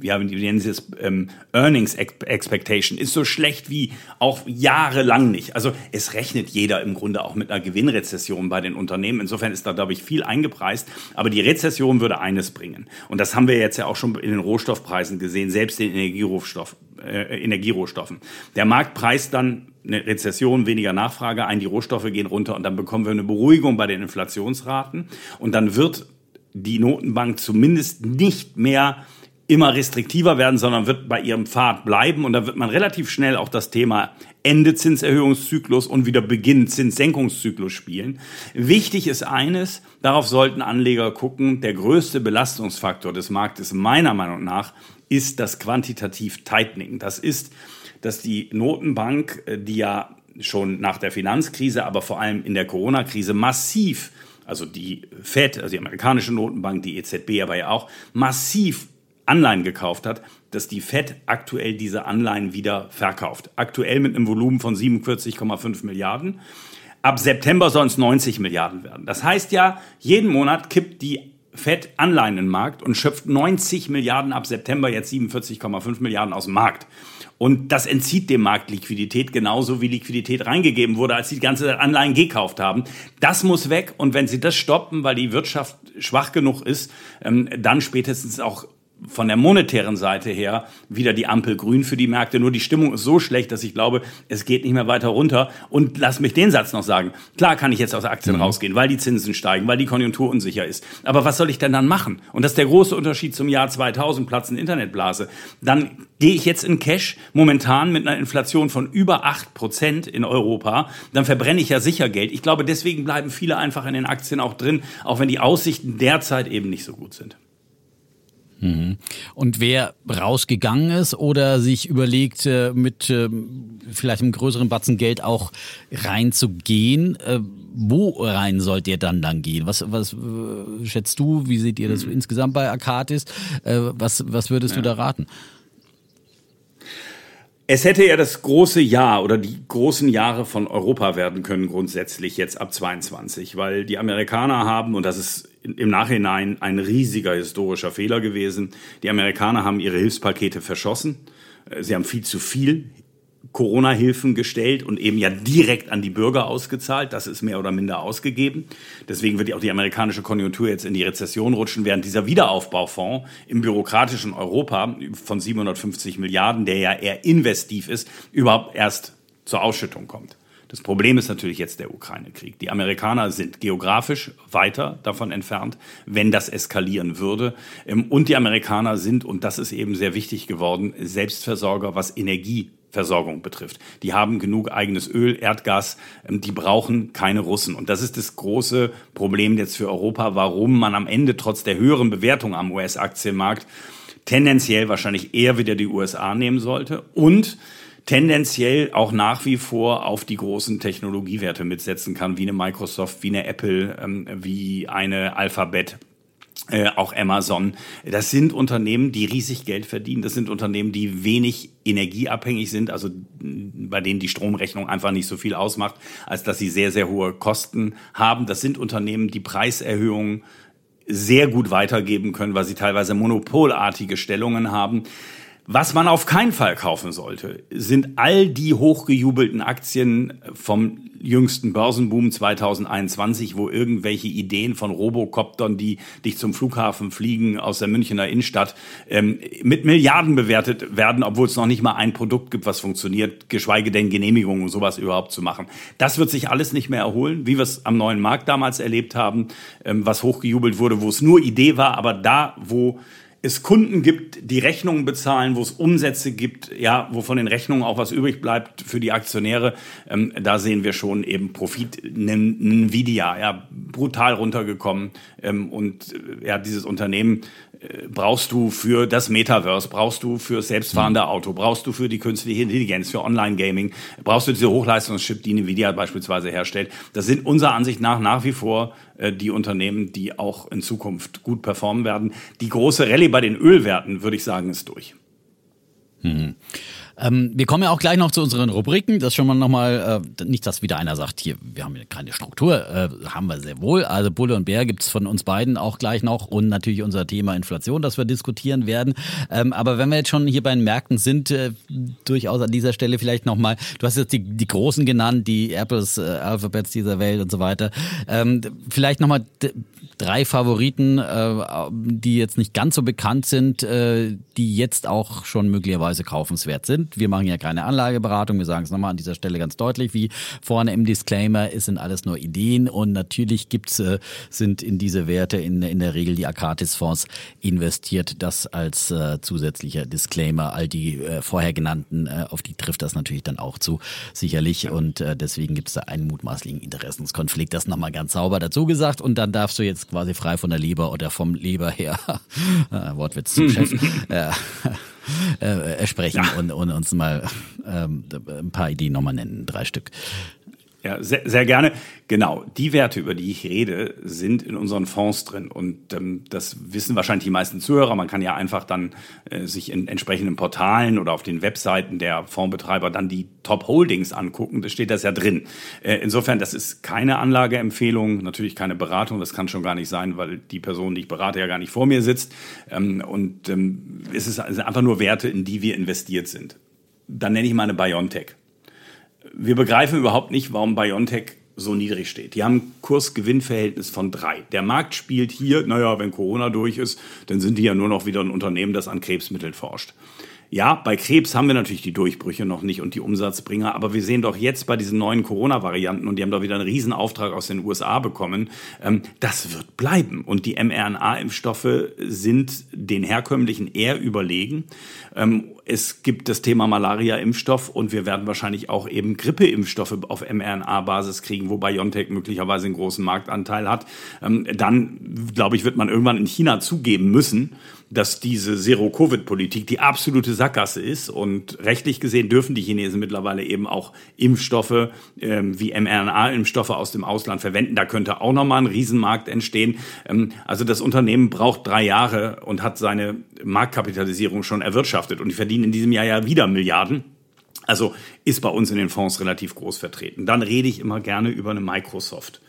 ja, wie nennen Sie es, ähm, Earnings Expectation ist so schlecht wie auch jahrelang nicht. Also es rechnet jeder im Grunde auch mit einer Gewinnrezession bei den Unternehmen. Insofern ist da, glaube ich, viel eingepreist. Aber die Rezession würde eines bringen. Und das haben wir jetzt ja auch schon in den Rohstoffpreisen gesehen, selbst den Energierohstoff, äh, Energierohstoffen. Der Markt preist dann eine Rezession, weniger Nachfrage ein, die Rohstoffe gehen runter und dann bekommen wir eine Beruhigung bei den Inflationsraten. Und dann wird die Notenbank zumindest nicht mehr immer restriktiver werden, sondern wird bei ihrem Pfad bleiben. Und da wird man relativ schnell auch das Thema Ende Zinserhöhungszyklus und wieder Beginn Zinssenkungszyklus spielen. Wichtig ist eines, darauf sollten Anleger gucken, der größte Belastungsfaktor des Marktes meiner Meinung nach ist das quantitativ Tightening. Das ist, dass die Notenbank, äh, die ja schon nach der Finanzkrise, aber vor allem in der Corona-Krise massiv also die Fed, also die amerikanische Notenbank, die EZB aber ja auch, massiv Anleihen gekauft hat, dass die Fed aktuell diese Anleihen wieder verkauft. Aktuell mit einem Volumen von 47,5 Milliarden. Ab September sollen es 90 Milliarden werden. Das heißt ja, jeden Monat kippt die Fed Anleihen in Markt und schöpft 90 Milliarden ab September jetzt 47,5 Milliarden aus dem Markt. Und das entzieht dem Markt Liquidität, genauso wie Liquidität reingegeben wurde, als sie die ganze Anleihen gekauft haben. Das muss weg. Und wenn sie das stoppen, weil die Wirtschaft schwach genug ist, ähm, dann spätestens auch von der monetären Seite her wieder die Ampel grün für die Märkte. Nur die Stimmung ist so schlecht, dass ich glaube, es geht nicht mehr weiter runter. Und lass mich den Satz noch sagen. Klar kann ich jetzt aus Aktien mhm. rausgehen, weil die Zinsen steigen, weil die Konjunktur unsicher ist. Aber was soll ich denn dann machen? Und das ist der große Unterschied zum Jahr 2000, platzen Internetblase. Dann gehe ich jetzt in Cash, momentan mit einer Inflation von über acht Prozent in Europa. Dann verbrenne ich ja sicher Geld. Ich glaube, deswegen bleiben viele einfach in den Aktien auch drin, auch wenn die Aussichten derzeit eben nicht so gut sind. Mhm. Und wer rausgegangen ist oder sich überlegt, äh, mit äh, vielleicht einem größeren Batzen Geld auch reinzugehen, äh, wo rein sollt ihr dann dann gehen? Was, was schätzt du? Wie seht ihr das mhm. insgesamt bei Arcatis? Was, was würdest ja. du da raten? Es hätte ja das große Jahr oder die großen Jahre von Europa werden können grundsätzlich jetzt ab 22, weil die Amerikaner haben, und das ist im Nachhinein ein riesiger historischer Fehler gewesen, die Amerikaner haben ihre Hilfspakete verschossen. Sie haben viel zu viel Corona-Hilfen gestellt und eben ja direkt an die Bürger ausgezahlt. Das ist mehr oder minder ausgegeben. Deswegen wird auch die amerikanische Konjunktur jetzt in die Rezession rutschen, während dieser Wiederaufbaufonds im bürokratischen Europa von 750 Milliarden, der ja eher investiv ist, überhaupt erst zur Ausschüttung kommt. Das Problem ist natürlich jetzt der Ukraine-Krieg. Die Amerikaner sind geografisch weiter davon entfernt, wenn das eskalieren würde. Ähm, und die Amerikaner sind, und das ist eben sehr wichtig geworden, Selbstversorger, was Energieversorgung betrifft. Die haben genug eigenes Öl, Erdgas, ähm, die brauchen keine Russen. Und das ist das große Problem jetzt für Europa, warum man am Ende trotz der höheren Bewertung am US-Aktienmarkt tendenziell wahrscheinlich eher wieder die USA nehmen sollte und tendenziell auch nach wie vor auf die großen Technologiewerte mitsetzen kann, wie eine Microsoft, wie eine Apple, ähm, wie eine Alphabet. Äh, auch Amazon. Das sind Unternehmen, die riesig Geld verdienen. Das sind Unternehmen, die wenig energieabhängig sind, also bei denen die Stromrechnung einfach nicht so viel ausmacht, als dass sie sehr, sehr hohe Kosten haben. Das sind Unternehmen, die Preiserhöhungen sehr gut weitergeben können, weil sie teilweise monopolartige Stellungen haben. Was man auf keinen Fall kaufen sollte, sind all die hochgejubelten Aktien vom jüngsten Börsenboom 2021, wo irgendwelche Ideen von Robocoptern, die dich zum Flughafen fliegen aus der Münchner Innenstadt, ähm, mit Milliarden bewertet werden, obwohl es noch nicht mal ein Produkt gibt, was funktioniert, geschweige denn Genehmigungen und sowas überhaupt zu machen. Das wird sich alles nicht mehr erholen, wie wir es am neuen Markt damals erlebt haben, ähm, was hochgejubelt wurde, wo es nur Idee war, aber da, wo es Kunden gibt, die Rechnungen bezahlen, wo es Umsätze gibt, ja, wo von den Rechnungen auch was übrig bleibt für die Aktionäre, ähm, da sehen wir schon eben Profit, Nvidia, ja, brutal runtergekommen ähm, und äh, ja, dieses Unternehmen brauchst du für das Metaverse, brauchst du für selbstfahrende Auto, brauchst du für die künstliche Intelligenz, für Online-Gaming, brauchst du diese Hochleistungschip, die Nvidia beispielsweise herstellt. Das sind unserer Ansicht nach nach wie vor äh, die Unternehmen, die auch in Zukunft gut performen werden. Die große Rallye bei den Ölwerten, würde ich sagen, ist durch. Mhm. Ähm, wir kommen ja auch gleich noch zu unseren Rubriken. Das schon mal nochmal, äh, nicht, dass wieder einer sagt, hier, wir haben keine Struktur, äh, haben wir sehr wohl. Also Bulle und Bär gibt's von uns beiden auch gleich noch und natürlich unser Thema Inflation, das wir diskutieren werden. Ähm, aber wenn wir jetzt schon hier bei den Märkten sind, äh, durchaus an dieser Stelle vielleicht nochmal, du hast jetzt die, die Großen genannt, die Apples, äh, Alphabets dieser Welt und so weiter. Ähm, vielleicht nochmal drei Favoriten, äh, die jetzt nicht ganz so bekannt sind, äh, die jetzt auch schon möglicherweise kaufenswert sind. Wir machen ja keine Anlageberatung, wir sagen es nochmal an dieser Stelle ganz deutlich, wie vorne im Disclaimer, es sind alles nur Ideen und natürlich gibt's, äh, sind in diese Werte in, in der Regel die Akatis-Fonds investiert. Das als äh, zusätzlicher Disclaimer. All die äh, vorher genannten, äh, auf die trifft das natürlich dann auch zu, sicherlich. Und äh, deswegen gibt's da einen mutmaßlichen Interessenskonflikt. Das nochmal ganz sauber dazu gesagt. Und dann darfst du jetzt quasi frei von der Leber oder vom Leber her, äh, Wortwitz zum Chef, äh, äh, sprechen ja. und, und, uns mal ähm, ein paar Ideen nochmal nennen, drei Stück. Ja, sehr, sehr gerne. Genau, die Werte, über die ich rede, sind in unseren Fonds drin. Und ähm, das wissen wahrscheinlich die meisten Zuhörer. Man kann ja einfach dann äh, sich in entsprechenden Portalen oder auf den Webseiten der Fondsbetreiber dann die Top Holdings angucken. Da steht das ja drin. Äh, insofern, das ist keine Anlageempfehlung, natürlich keine Beratung. Das kann schon gar nicht sein, weil die Person, die ich berate, ja gar nicht vor mir sitzt. Ähm, und ähm, es ist einfach nur Werte, in die wir investiert sind. Dann nenne ich mal eine Biontech wir begreifen überhaupt nicht, warum BioNTech so niedrig steht. Die haben Kurs-Gewinn-Verhältnis von drei. Der Markt spielt hier, naja, wenn Corona durch ist, dann sind die ja nur noch wieder ein Unternehmen, das an Krebsmitteln forscht. Ja, bei Krebs haben wir natürlich die Durchbrüche noch nicht und die Umsatzbringer, aber wir sehen doch jetzt bei diesen neuen Corona-Varianten und die haben doch wieder einen Riesenauftrag aus den USA bekommen, ähm, das wird bleiben. Und die mRNA-Impfstoffe sind den herkömmlichen eher überlegen. Ähm, es gibt das Thema Malaria-Impfstoff und wir werden wahrscheinlich auch eben Grippe-Impfstoffe auf mRNA-Basis kriegen, wo BioNTech möglicherweise einen großen Marktanteil hat. Ähm, dann, glaube ich, wird man irgendwann in China zugeben müssen, dass diese Zero-Covid-Politik die absolute Sackgasse ist. Und rechtlich gesehen dürfen die Chinesen mittlerweile eben auch Impfstoffe ähm, wie mRNA-Impfstoffe aus dem Ausland verwenden. Da könnte auch nochmal ein Riesenmarkt entstehen. Ähm, also das Unternehmen braucht drei Jahre und hat seine Marktkapitalisierung schon erwirtschaftet. Und die verdienen in diesem Jahr ja wieder Milliarden. Also ist bei uns in den Fonds relativ groß vertreten. Dann rede ich immer gerne über eine Microsoft.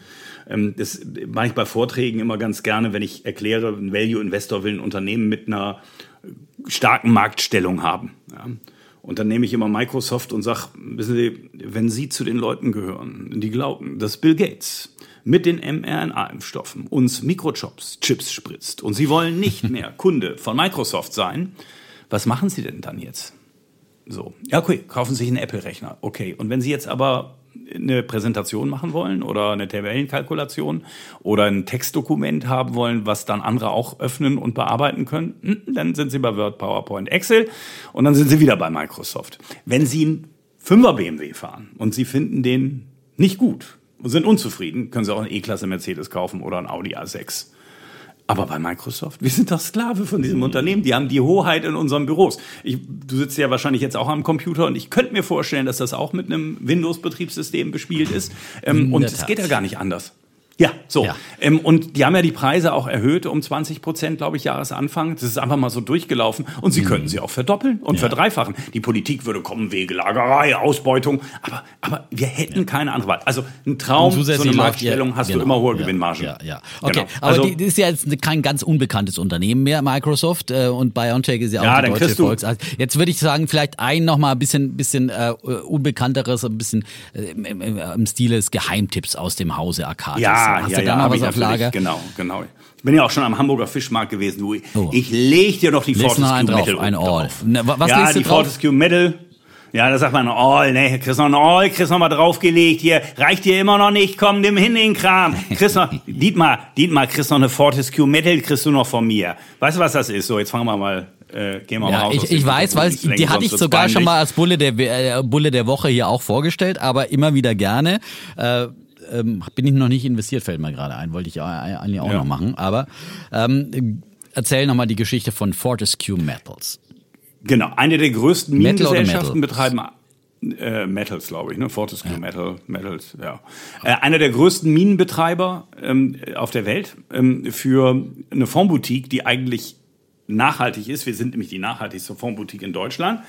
Ähm, das mache ich bei Vorträgen immer ganz gerne, wenn ich erkläre, ein Value Investor will ein Unternehmen mit einer starken Marktstellung haben. Und dann nehme ich immer Microsoft und sage, wissen Sie, wenn Sie zu den Leuten gehören, die glauben, dass Bill Gates mit den mRNA-Impfstoffen uns Mikrochips Chips spritzt und Sie wollen nicht mehr Kunde von Microsoft sein, was machen Sie denn dann jetzt? So, ja, okay, kaufen Sie sich einen Apple-Rechner. Okay, und wenn Sie jetzt aber eine Präsentation machen wollen oder eine Tabellenkalkulation oder ein Textdokument haben wollen, was dann andere auch öffnen und bearbeiten können, hm, dann sind sie bei Word, PowerPoint, Excel und dann sind sie wieder bei Microsoft. Wenn sie einen 5er BMW fahren und sie finden den nicht gut und sind unzufrieden, können sie auch einen E-Klasse Mercedes kaufen oder einen Audi A6. Aber bei Microsoft, wir sind doch Sklave von diesem Unternehmen. Die haben die Hoheit in unseren Büros. Ich, du sitzt ja wahrscheinlich jetzt auch am Computer und ich könnte mir vorstellen, dass das auch mit einem Windows-Betriebssystem bespielt ist. Ähm, und es geht ja gar nicht anders. Ja, so. Ja. Ähm, und die haben ja die Preise auch erhöht um 20 Prozent, glaube ich, Jahresanfang. Das ist einfach mal so durchgelaufen. Und sie mhm. könnten sie auch verdoppeln und ja. verdreifachen. Die Politik würde kommen, Wegelagerei, Ausbeutung. Aber, aber wir hätten ja. keine andere Wahl. Also ein Traum, so eine Marktstellung hast genau. du immer hohe Gewinnmargen. Ja, ja. Okay, genau. aber also, die ist ja jetzt kein ganz unbekanntes Unternehmen mehr, Microsoft. Äh, und BioNTech ist ja auch ja, die deutsche Volksarzt. Jetzt würde ich sagen, vielleicht ein noch mal ein bisschen, bisschen äh, unbekannteres, ein bisschen äh, im, im, im Stile des Geheimtipps aus dem Hause Arcadis. Ja, Hast ja, du da ja, was auf Lager? Genau, genau. Ich bin ja auch schon am Hamburger Fischmarkt gewesen. Du, oh. Ich leg dir doch die Fortescue Metal ein All. Na, was ja, die drauf? Fortescue Metal. Ja, da sagt man All, ne, kriegst noch ein All, kriegst noch mal draufgelegt hier, reicht dir immer noch nicht, komm, nimm hin den Kram. Kriegst noch, Dietmar, Dietmar, kriegst noch eine Fortescue Metal, kriegst du noch von mir. Weißt du, was das ist? So, jetzt fangen wir mal äh, gehen wir ja, mal raus. Ich, ich weiß, weil die hatte ich sogar schon mal als Bulle der, äh, Bulle der Woche hier auch vorgestellt, aber immer wieder gerne. Äh, ähm, bin ich noch nicht investiert, fällt mir gerade ein, wollte ich eigentlich auch ja. noch machen. Aber ähm, erzähl nochmal die Geschichte von Fortescue Metals. Genau, eine der größten Minengesellschaften betreiben äh, Metals, glaube ich, ne? Fortescue ja. Metal, Metals, ja. Äh, einer der größten Minenbetreiber ähm, auf der Welt ähm, für eine Fondboutique, die eigentlich nachhaltig ist. Wir sind nämlich die nachhaltigste Fondboutique in Deutschland.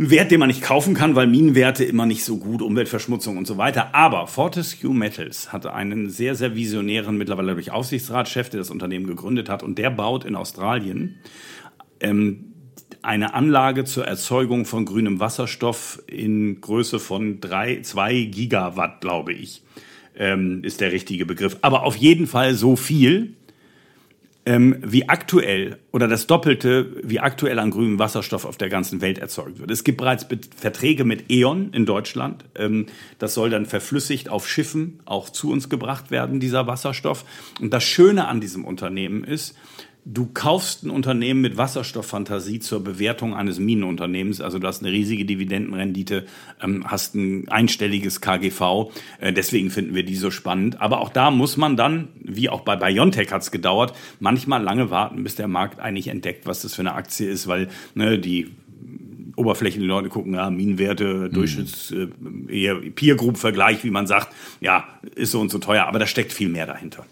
Ein Wert, den man nicht kaufen kann, weil Minenwerte immer nicht so gut, Umweltverschmutzung und so weiter. Aber Fortescue Metals hatte einen sehr, sehr visionären, mittlerweile durch Aufsichtsratschef, der das Unternehmen gegründet hat. Und der baut in Australien ähm, eine Anlage zur Erzeugung von grünem Wasserstoff in Größe von drei, zwei Gigawatt, glaube ich, ähm, ist der richtige Begriff. Aber auf jeden Fall so viel, ähm, wie aktuell oder das Doppelte, wie aktuell an grünem Wasserstoff auf der ganzen Welt erzeugt wird. Es gibt bereits Verträge mit E.ON in Deutschland. Ähm, das soll dann verflüssigt auf Schiffen auch zu uns gebracht werden, dieser Wasserstoff. Und das Schöne an diesem Unternehmen ist, du kaufst ein Unternehmen mit Wasserstofffantasie zur Bewertung eines Minenunternehmens. Also du hast eine riesige Dividendenrendite, ähm, hast ein einstelliges KGV. Äh, deswegen finden wir die so spannend. Aber auch da muss man dann, wie auch bei Biontech hat es gedauert, manchmal lange warten, bis der Markt eigentlich entdeckt, was das für eine Aktie ist, weil ne, die oberflächlichen Leute gucken, ja, Minenwerte, mhm. Durchschnitts, äh, Peer Group Vergleich, wie man sagt, ja, ist so und so teuer, aber da steckt viel mehr dahinter.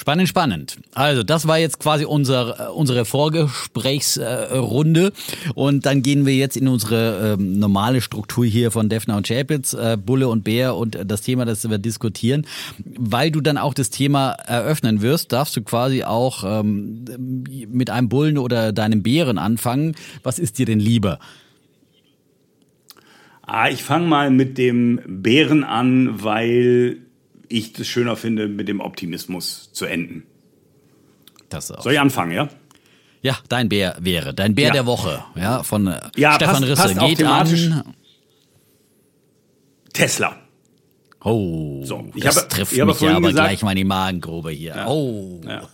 Spannend, spannend. Also, das war jetzt quasi unser, unsere Vorgesprächsrunde. Und dann gehen wir jetzt in unsere ähm, normale Struktur hier von Defner und Chapitz, äh, Bulle und Bär und das Thema, das wir diskutieren. Weil du dann auch das Thema eröffnen wirst, darfst du quasi auch ähm, mit einem Bullen oder deinem Bären anfangen. Was ist dir denn lieber? Ah, ich fange mal mit dem Bären an, weil ich das schöner finde, mit dem Optimismus zu enden. Das auch. Soll ich anfangen, ja? Ja, dein Bär wäre, dein Bär ja. der Woche, ja, von äh, ja, Stefan passt, Risse. Passt Geht an. Tesla. Oh, so, ich das habe, trifft ich mich ja aber gesagt, gleich mal in die Magengrube hier. Ja, oh. Ja.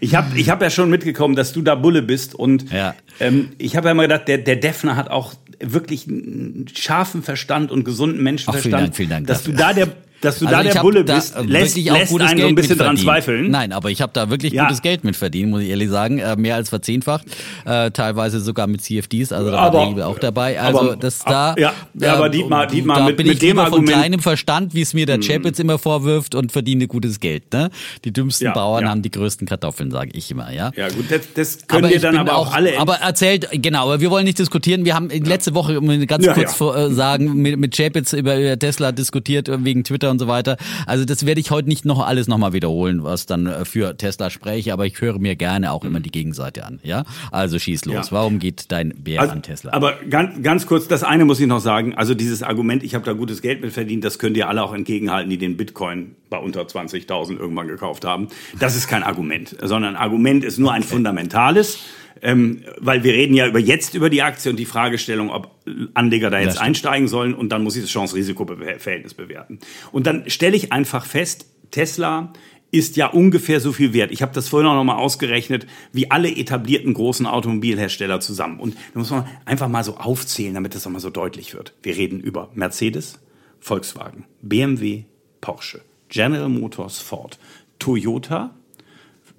Ich habe ich hab ja schon mitgekommen, dass du da Bulle bist und ja. ähm, ich habe ja immer gedacht, der, der Defner hat auch wirklich einen scharfen Verstand und gesunden Menschenverstand, Ach, vielen Dank, vielen Dank dass dafür. du da der dass du also da der Bulle bist, da lässt, lässt einen so ein bisschen dran zweifeln. Nein, aber ich habe da wirklich ja. gutes Geld mit verdient, muss ich ehrlich sagen. Äh, mehr als verzehnfacht. Äh, teilweise sogar mit CFDs, also da aber, war der auch dabei. Also aber, das da. Ja, ja aber Dietmar, Dietmar da mit, bin ich mit dem Argument. von kleinem Verstand, wie es mir der hm. Chapitz immer vorwirft und verdiene gutes Geld. Ne? Die dümmsten ja, Bauern ja. haben die größten Kartoffeln, sage ich immer. Ja, ja gut, das, das können aber wir dann aber auch alle. Aber erzählt, genau, aber wir wollen nicht diskutieren. Wir haben letzte Woche, um ganz kurz vor, äh, sagen, mit, mit Chapitz über, über Tesla diskutiert, wegen Twitter und so weiter. Also das werde ich heute nicht noch alles nochmal wiederholen, was dann äh, für Tesla spreche, aber ich höre mir gerne auch immer die Gegenseite an. Ja, also schieß los. Ja. Warum geht dein Bär also, an Tesla? Aber ganz, ganz kurz, das eine muss ich noch sagen. Also dieses Argument, ich habe da gutes Geld mit verdient, das könnt ihr alle auch entgegenhalten, die den Bitcoin bei unter 20.000 irgendwann gekauft haben. Das ist kein Argument, sondern ein Argument ist nur ein fundamentales. Ähm, weil wir reden ja über jetzt über die Aktie und die Fragestellung, ob Anleger da jetzt einsteigen sollen und dann muss ich das Chance-Risiko-Verhältnis bewerten. Und dann stelle ich einfach fest, Tesla ist ja ungefähr so viel wert. Ich habe das vorhin auch noch mal ausgerechnet, wie alle etablierten großen Automobilhersteller zusammen. Und da muss man einfach mal so aufzählen, damit das auch mal so deutlich wird. Wir reden über Mercedes, Volkswagen, BMW, Porsche, General Motors, Ford, Toyota,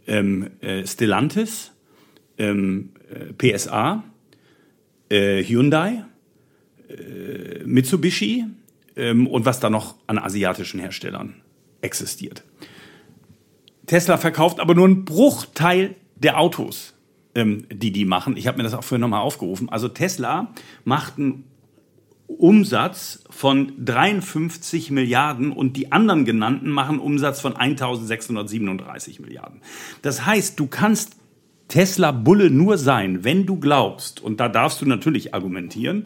ähm, äh, Stellantis, ähm, äh, PSA, äh, Hyundai, äh, Mitsubishi ähm, und was da noch an asiatischen Herstellern existiert. Tesla verkauft aber nur einen Bruchteil der Autos, ähm, die die machen. Ich habe mir das auch vorhin nochmal aufgerufen. Also Tesla macht einen Umsatz von 53 Milliarden und die anderen genannten machen Umsatz von 1637 Milliarden. Das heißt, du kannst Tesla Bulle nur sein, wenn du glaubst, und da darfst du natürlich argumentieren,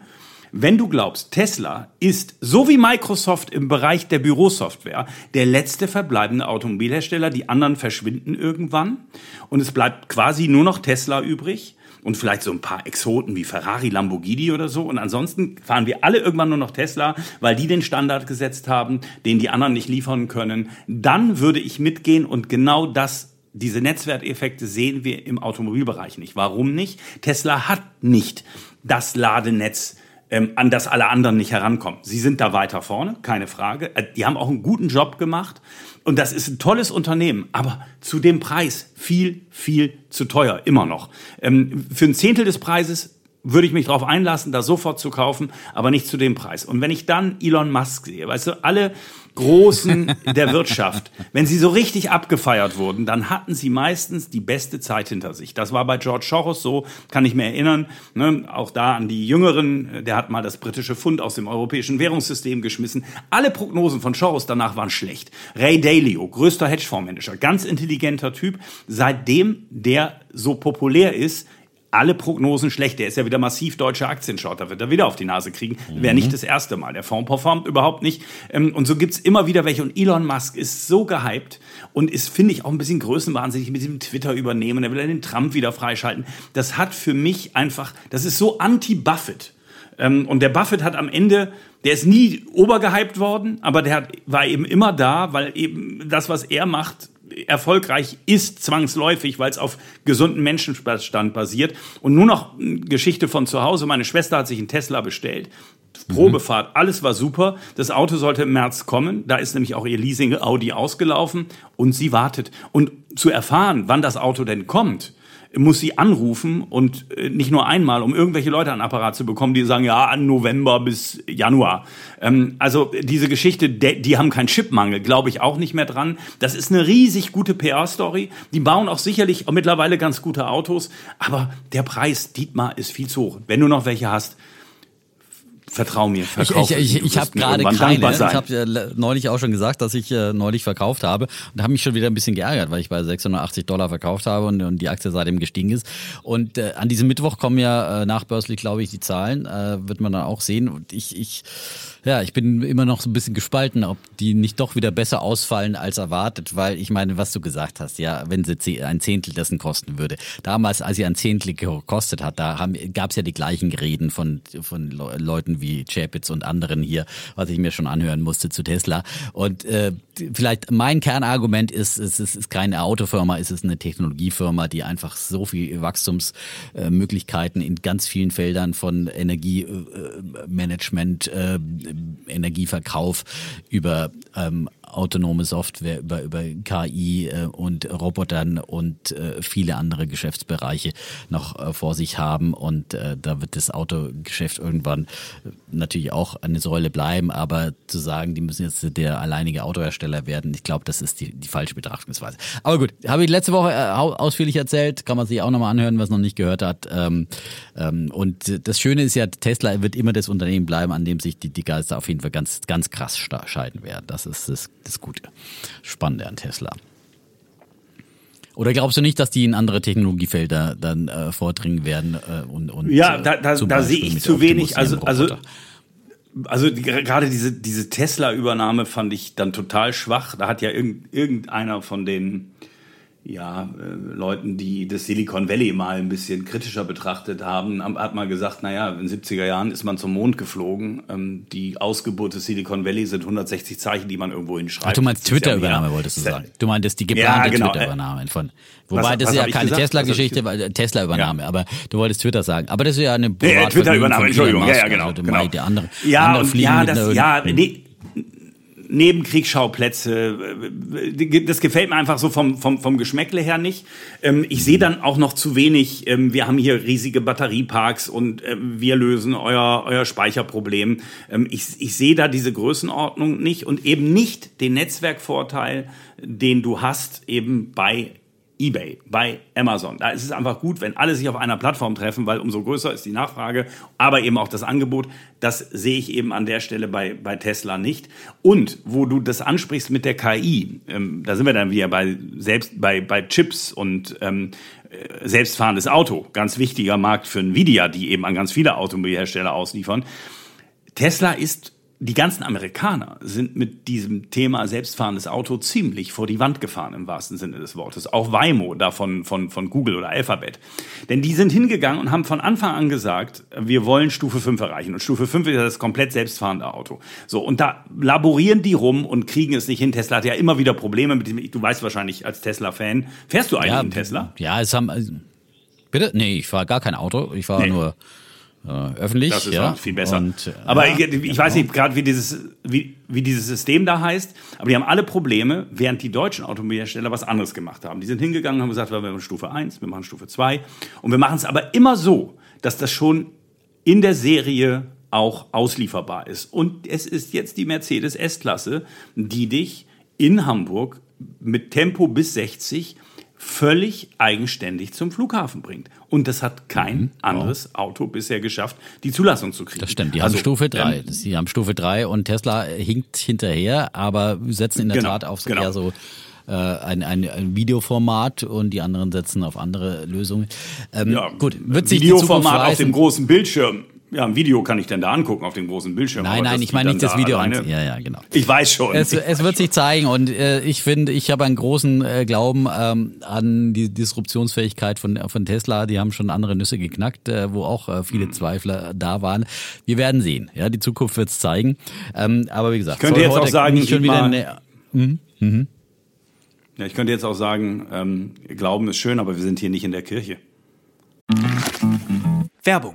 wenn du glaubst, Tesla ist, so wie Microsoft im Bereich der Bürosoftware, der letzte verbleibende Automobilhersteller, die anderen verschwinden irgendwann und es bleibt quasi nur noch Tesla übrig und vielleicht so ein paar Exoten wie Ferrari, Lamborghini oder so. Und ansonsten fahren wir alle irgendwann nur noch Tesla, weil die den Standard gesetzt haben, den die anderen nicht liefern können. Dann würde ich mitgehen und genau das diese Netzwerteffekte sehen wir im Automobilbereich nicht. Warum nicht? Tesla hat nicht das Ladenetz ähm, an das alle anderen nicht herankommen. Sie sind da weiter vorne, keine Frage. Äh, die haben auch einen guten Job gemacht und das ist ein tolles Unternehmen, aber zu dem Preis viel, viel zu teuer, immer noch. Ähm, für ein Zehntel des Preises würde ich mich darauf einlassen, da sofort zu kaufen, aber nicht zu dem Preis. Und wenn ich dann Elon Musk sehe, weißt du, alle Großen der Wirtschaft, wenn sie so richtig abgefeiert wurden, dann hatten sie meistens die beste Zeit hinter sich. Das war bei George Soros so, kann ich mir erinnern. Ne? Auch da an die Jüngeren, der hat mal das britische Pfund aus dem europäischen Währungssystem geschmissen. Alle Prognosen von Soros danach waren schlecht. Ray Dalio, größter Hedgefondsmanager, ganz intelligenter Typ. Seitdem der so populär ist, alle Prognosen schlecht. Der ist ja wieder massiv deutscher Aktienshort. Da wird er wieder auf die Nase kriegen. Wäre nicht das erste Mal. Der Fonds performt überhaupt nicht. Ähm, und so gibt's immer wieder welche. Und Elon Musk ist so gehypt und ist, finde ich, auch ein bisschen größenwahnsinnig mit diesem Twitter übernehmen. Er will den Trump wieder freischalten. Das hat für mich einfach, das ist so anti-Buffett. Ähm, und der Buffett hat am Ende, der ist nie obergehypt worden, aber der hat, war eben immer da, weil eben das, was er macht, erfolgreich ist zwangsläufig, weil es auf gesunden Menschenverstand basiert. Und nur noch Geschichte von zu Hause. Meine Schwester hat sich einen Tesla bestellt. Probefahrt, alles war super. Das Auto sollte im März kommen. Da ist nämlich auch ihr Leasing Audi ausgelaufen und sie wartet. Und zu erfahren, wann das Auto denn kommt, muss sie anrufen und äh, nicht nur einmal, um irgendwelche Leute an Apparat zu bekommen, die sagen, ja, an November bis Januar. Ähm, also diese Geschichte, die haben keinen Chipmangel, glaube ich auch nicht mehr dran. Das ist eine riesig gute PR-Story. Die bauen auch sicherlich mittlerweile ganz gute Autos, aber der Preis, Dietmar, ist viel zu hoch. Wenn du noch welche hast, Vertrau mir, verkauf. Ich, ich, ich, ich habe gerade keine. Ich habe ja neulich auch schon gesagt, dass ich äh, neulich verkauft habe und habe mich schon wieder ein bisschen geärgert, weil ich bei 680 Dollar verkauft habe und, und die Aktie seitdem gestiegen ist. Und äh, an diesem Mittwoch kommen ja äh, nachbörslich, glaube ich, die Zahlen. Äh, wird man dann auch sehen. Und ich, ich ja, ich bin immer noch so ein bisschen gespalten, ob die nicht doch wieder besser ausfallen als erwartet, weil ich meine, was du gesagt hast, ja, wenn sie ein Zehntel dessen kosten würde. Damals, als sie ein Zehntel gekostet hat, da gab es ja die gleichen Reden von, von Leuten wie Chapitz und anderen hier, was ich mir schon anhören musste zu Tesla. Und äh, vielleicht mein Kernargument ist, es ist keine Autofirma, es ist eine Technologiefirma, die einfach so viel Wachstumsmöglichkeiten in ganz vielen Feldern von Energiemanagement, äh, Energieverkauf über ähm, autonome Software, über, über KI äh, und Robotern und äh, viele andere Geschäftsbereiche noch äh, vor sich haben. Und äh, da wird das Autogeschäft irgendwann äh, natürlich auch eine Säule bleiben. Aber zu sagen, die müssen jetzt der alleinige Autohersteller werden, ich glaube, das ist die, die falsche Betrachtungsweise. Aber gut, habe ich letzte Woche äh, ausführlich erzählt, kann man sich auch nochmal anhören, was noch nicht gehört hat. Ähm, ähm, und das Schöne ist ja, Tesla wird immer das Unternehmen bleiben, an dem sich die, die Geister auf jeden Fall ganz, ganz krass scheiden werden. Das ist das das Gute, Spannende an Tesla. Oder glaubst du nicht, dass die in andere Technologiefelder dann äh, vordringen werden äh, und, und Ja, da, da, da sehe ich zu wenig. Also, also, also die, gerade diese, diese Tesla-Übernahme fand ich dann total schwach. Da hat ja irgend, irgendeiner von den ja, äh, Leuten, die das Silicon Valley mal ein bisschen kritischer betrachtet haben, hat mal gesagt, naja, in den 70er Jahren ist man zum Mond geflogen. Ähm, die Ausgeburt des Silicon Valley sind 160 Zeichen, die man irgendwo hinschreibt. Ach, du meinst Twitter-Übernahme, wolltest du sagen. Du meintest die geplante ja, genau. Twitter-Übernahme von. Wobei was, das ist ja keine Tesla-Geschichte, Tesla-Übernahme, ja. aber du wolltest Twitter sagen. Aber das ist ja eine ja, Twitter-Übernahme, Entschuldigung. Ja, ja, genau. Also, genau. Die andere, ja, andere ja, das, ja, nee, Nebenkriegsschauplätze. Das gefällt mir einfach so vom, vom, vom Geschmäckle her nicht. Ähm, ich sehe dann auch noch zu wenig. Ähm, wir haben hier riesige Batterieparks und ähm, wir lösen euer, euer Speicherproblem. Ich, ich sehe da diese Größenordnung nicht und eben nicht den Netzwerkvorteil, den du hast eben bei eBay, bei Amazon. Da ist es einfach gut, wenn alle sich auf einer Plattform treffen, weil umso größer ist die Nachfrage, aber eben auch das Angebot. Das sehe ich eben an der Stelle bei, bei Tesla nicht. Und wo du das ansprichst mit der KI, ähm, da sind wir dann wieder bei, selbst, bei, bei Chips und ähm, äh, selbstfahrendes Auto. Ganz wichtiger Markt für Nvidia, die eben an ganz viele Automobilhersteller ausliefern. Tesla ist die ganzen Amerikaner sind mit diesem Thema selbstfahrendes Auto ziemlich vor die Wand gefahren im wahrsten Sinne des Wortes. Auch Waymo da von, von, von Google oder Alphabet. Denn die sind hingegangen und haben von Anfang an gesagt, wir wollen Stufe 5 erreichen. Und Stufe 5 ist das komplett selbstfahrende Auto. So, und da laborieren die rum und kriegen es nicht hin. Tesla hat ja immer wieder Probleme mit dem, du weißt wahrscheinlich als Tesla-Fan, fährst du eigentlich ja, einen Tesla? Ja, es haben, bitte? Nee, ich fahre gar kein Auto. Ich fahre nee. nur öffentlich. Das ist ja. viel besser. Und, aber ja, ich, ich, weiß nicht gerade, wie dieses, wie, wie dieses System da heißt, aber die haben alle Probleme, während die deutschen Automobilhersteller was anderes gemacht haben. Die sind hingegangen und haben gesagt, wir machen Stufe 1, wir machen Stufe 2 und wir machen es aber immer so, dass das schon in der Serie auch auslieferbar ist. Und es ist jetzt die Mercedes S-Klasse, die dich in Hamburg mit Tempo bis 60 völlig eigenständig zum Flughafen bringt. Und das hat kein mhm, anderes wow. Auto bisher geschafft, die Zulassung zu kriegen. Das stimmt, die also, haben Stufe 3. Ähm, die haben Stufe 3 und Tesla hinkt hinterher, aber setzen in der genau, Tat auf genau. eher so äh, ein, ein, ein Videoformat und die anderen setzen auf andere Lösungen. Ähm, ja, gut, wird sich Videoformat auf dem großen Bildschirm ja, ein Video kann ich denn da angucken auf dem großen Bildschirm. Nein, nein, ich meine nicht das Video an. Ja, ja, genau. Ich weiß schon. Es, es wird sich zeigen und äh, ich finde, ich habe einen großen äh, Glauben ähm, an die Disruptionsfähigkeit von, von Tesla. Die haben schon andere Nüsse geknackt, äh, wo auch äh, viele mhm. Zweifler da waren. Wir werden sehen. Ja, die Zukunft wird es zeigen. Ähm, aber wie gesagt, ich könnte jetzt auch sagen, nicht schon wieder eine, mhm. Mhm. Ja, ich könnte jetzt auch sagen, ähm, Glauben ist schön, aber wir sind hier nicht in der Kirche. Werbung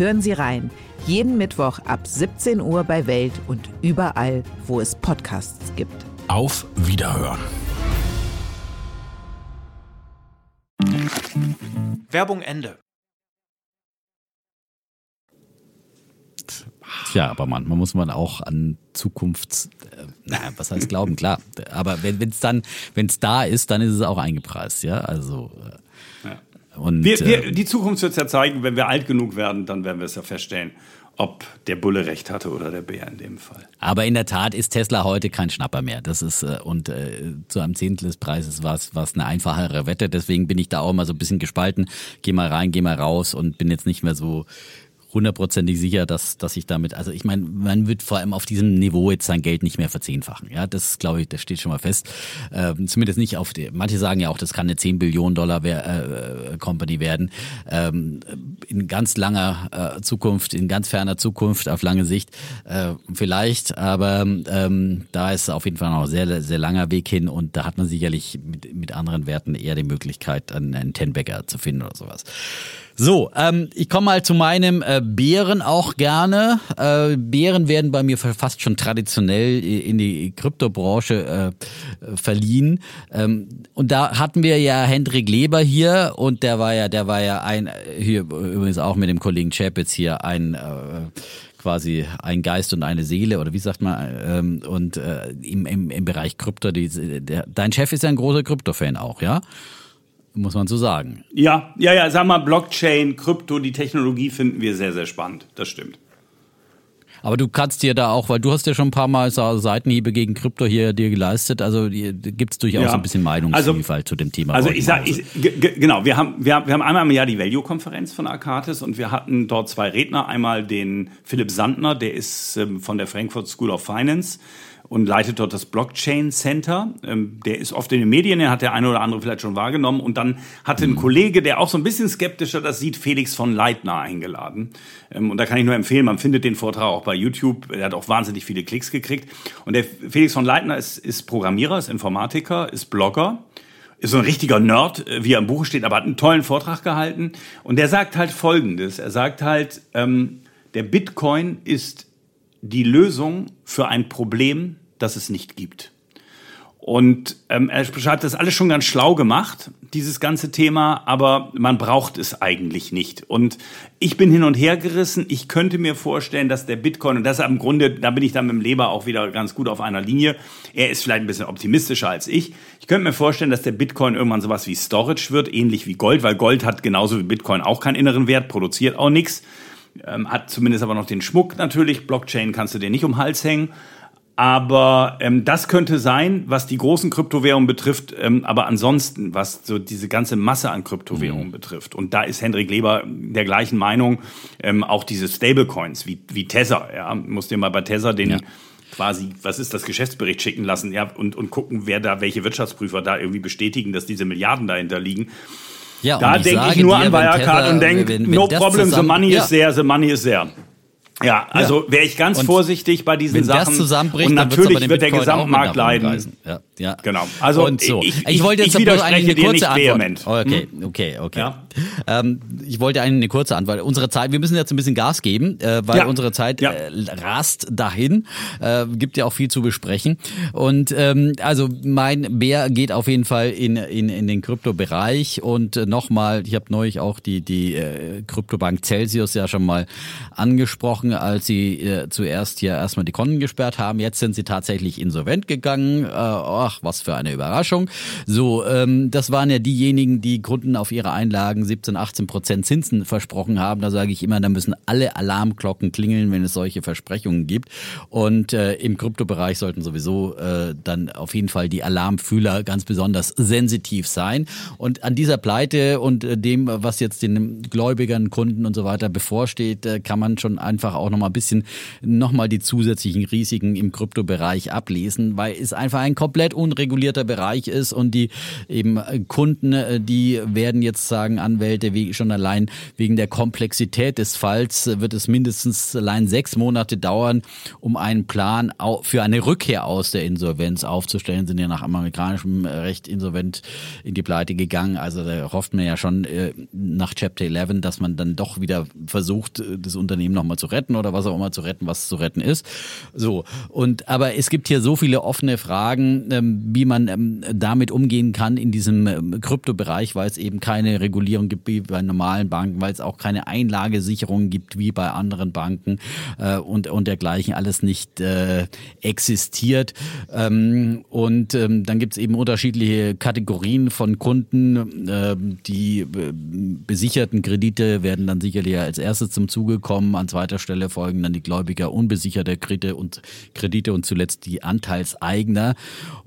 Hören Sie rein. Jeden Mittwoch ab 17 Uhr bei Welt und überall, wo es Podcasts gibt. Auf Wiederhören. Werbung Ende. Ja, aber man, man muss man auch an Zukunfts, äh, naja, was heißt glauben, klar. Aber wenn es dann, wenn es da ist, dann ist es auch eingepreist, ja. Also äh, ja. Und, wir, wir, äh, die Zukunft wird es ja zeigen, wenn wir alt genug werden, dann werden wir es ja feststellen, ob der Bulle recht hatte oder der Bär in dem Fall. Aber in der Tat ist Tesla heute kein Schnapper mehr. Das ist äh, und äh, zu einem Zehntel des Preises war es eine einfachere Wette. Deswegen bin ich da auch immer so ein bisschen gespalten. Geh mal rein, geh mal raus und bin jetzt nicht mehr so hundertprozentig sicher, dass, dass ich damit, also ich meine, man wird vor allem auf diesem Niveau jetzt sein Geld nicht mehr verzehnfachen. Ja, das glaube ich, das steht schon mal fest. Ähm, zumindest nicht auf die, manche sagen ja auch, das kann eine 10 Billionen Dollar äh, Company werden. Ähm, in ganz langer äh, Zukunft, in ganz ferner Zukunft, auf lange Sicht äh, vielleicht, aber ähm, da ist auf jeden Fall noch sehr, sehr langer Weg hin und da hat man sicherlich mit, mit anderen Werten eher die Möglichkeit, einen, einen Tenbagger zu finden oder sowas. So, ähm, ich komme mal zu meinem äh, Bären auch gerne. Äh, Bären werden bei mir fast schon traditionell in die Kryptobranche äh, verliehen. Ähm, und da hatten wir ja Hendrik Leber hier und der war ja, der war ja ein, hier übrigens auch mit dem Kollegen Chapitz hier ein äh, quasi ein Geist und eine Seele oder wie sagt man ähm, und äh, im, im, im Bereich Krypto, die, der, dein Chef ist ja ein großer Krypto-Fan auch, ja? Muss man so sagen. Ja, ja, ja, sag mal, Blockchain, Krypto, die Technologie finden wir sehr, sehr spannend. Das stimmt. Aber du kannst dir da auch, weil du hast ja schon ein paar Mal so Seitenhiebe gegen Krypto hier dir geleistet, also gibt es durchaus ja. ein bisschen Meinungsvielfalt also, zu dem Thema. Also ich sag, ich, genau, wir haben, wir, haben, wir haben einmal im Jahr die Value-Konferenz von Arcatis und wir hatten dort zwei Redner, einmal den Philipp Sandner, der ist ähm, von der Frankfurt School of Finance, und leitet dort das Blockchain Center. Ähm, der ist oft in den Medien, den hat der eine oder andere vielleicht schon wahrgenommen. Und dann hatte ein Kollege, der auch so ein bisschen skeptischer das sieht, Felix von Leitner eingeladen. Ähm, und da kann ich nur empfehlen, man findet den Vortrag auch bei YouTube. Er hat auch wahnsinnig viele Klicks gekriegt. Und der Felix von Leitner ist, ist Programmierer, ist Informatiker, ist Blogger ist so ein richtiger Nerd, äh, wie er im Buch steht, aber hat einen tollen Vortrag gehalten. Und der sagt halt Folgendes. Er sagt halt, ähm, der Bitcoin ist die Lösung für ein Problem, das es nicht gibt. Und ähm, er hat das alles schon ganz schlau gemacht, dieses ganze Thema, aber man braucht es eigentlich nicht. Und ich bin hin und her gerissen. Ich könnte mir vorstellen, dass der Bitcoin, und das ist im Grunde, da bin ich dann mit dem Leber auch wieder ganz gut auf einer Linie. Er ist vielleicht ein bisschen optimistischer als ich. Ich könnte mir vorstellen, dass der Bitcoin irgendwann sowas wie Storage wird, ähnlich wie Gold, weil Gold hat genauso wie Bitcoin auch keinen inneren Wert, produziert auch nichts. Ähm, hat zumindest aber noch den Schmuck natürlich. Blockchain kannst du dir nicht um den Hals hängen. Aber ähm, das könnte sein, was die großen Kryptowährungen betrifft, ähm, aber ansonsten, was so diese ganze Masse an Kryptowährungen mhm. betrifft. Und da ist Hendrik Leber der gleichen Meinung, ähm, auch diese Stablecoins wie, wie Tether. Ja, muss dir mal bei Tether den ja. quasi, was ist das Geschäftsbericht schicken lassen, ja, und, und gucken, wer da, welche Wirtschaftsprüfer da irgendwie bestätigen, dass diese Milliarden dahinter liegen. Ja, da denke ich nur dir, an Wirecard und denke, no problem, the money ja. is there, the money is there. Ja, also wäre ich ganz und vorsichtig bei diesen wenn Sachen. Das zusammenbricht, und natürlich wird der Gesamtmarkt leiden. Ja, ja. Genau. Also und so. ich, ich, ich wollte jetzt ich bloß eine kurze Antwort. Vehement. Okay, hm? okay, okay. Ja? Ähm, ich wollte eine kurze Antwort. Unsere Zeit, wir müssen jetzt ein bisschen Gas geben, äh, weil ja. unsere Zeit ja. äh, rast dahin. Äh, gibt ja auch viel zu besprechen. Und ähm, also mein Bär geht auf jeden Fall in, in, in den Kryptobereich. Und nochmal, ich habe neulich auch die, die äh, Kryptobank Celsius ja schon mal angesprochen, als sie äh, zuerst hier erstmal die Konten gesperrt haben. Jetzt sind sie tatsächlich insolvent gegangen. Äh, oh, Ach, was für eine Überraschung. So, ähm, das waren ja diejenigen, die Kunden auf ihre Einlagen 17, 18 Prozent Zinsen versprochen haben. Da sage ich immer, da müssen alle Alarmglocken klingeln, wenn es solche Versprechungen gibt. Und äh, im Kryptobereich sollten sowieso äh, dann auf jeden Fall die Alarmfühler ganz besonders sensitiv sein. Und an dieser Pleite und äh, dem, was jetzt den Gläubigern, Kunden und so weiter bevorsteht, äh, kann man schon einfach auch noch mal ein bisschen noch mal die zusätzlichen Risiken im Kryptobereich ablesen, weil es einfach ein komplett unregulierter Bereich ist und die eben äh, Kunden, äh, die werden jetzt sagen, Anwälte, wie schon allein wegen der Komplexität des Falls äh, wird es mindestens allein sechs Monate dauern, um einen Plan für eine Rückkehr aus der Insolvenz aufzustellen. Sind ja nach amerikanischem Recht insolvent in die Pleite gegangen. Also da hofft man ja schon nach Chapter 11, dass man dann doch wieder versucht, das Unternehmen nochmal zu retten oder was auch immer zu retten, was zu retten ist. So. Und, aber es gibt hier so viele offene Fragen, ähm, wie man ähm, damit umgehen kann in diesem ähm, Kryptobereich, weil es eben keine Regulierung gibt wie bei normalen Banken, weil es auch keine Einlagesicherung gibt wie bei anderen Banken äh, und, und dergleichen alles nicht äh, existiert. Ähm, und dann gibt es eben unterschiedliche Kategorien von Kunden. Die äh, besicherten Kredite werden dann sicherlich als erstes zum Zuge kommen. An zweiter Stelle folgen dann die Gläubiger unbesicherter Kredite und Kredite und zuletzt die Anteilseigner.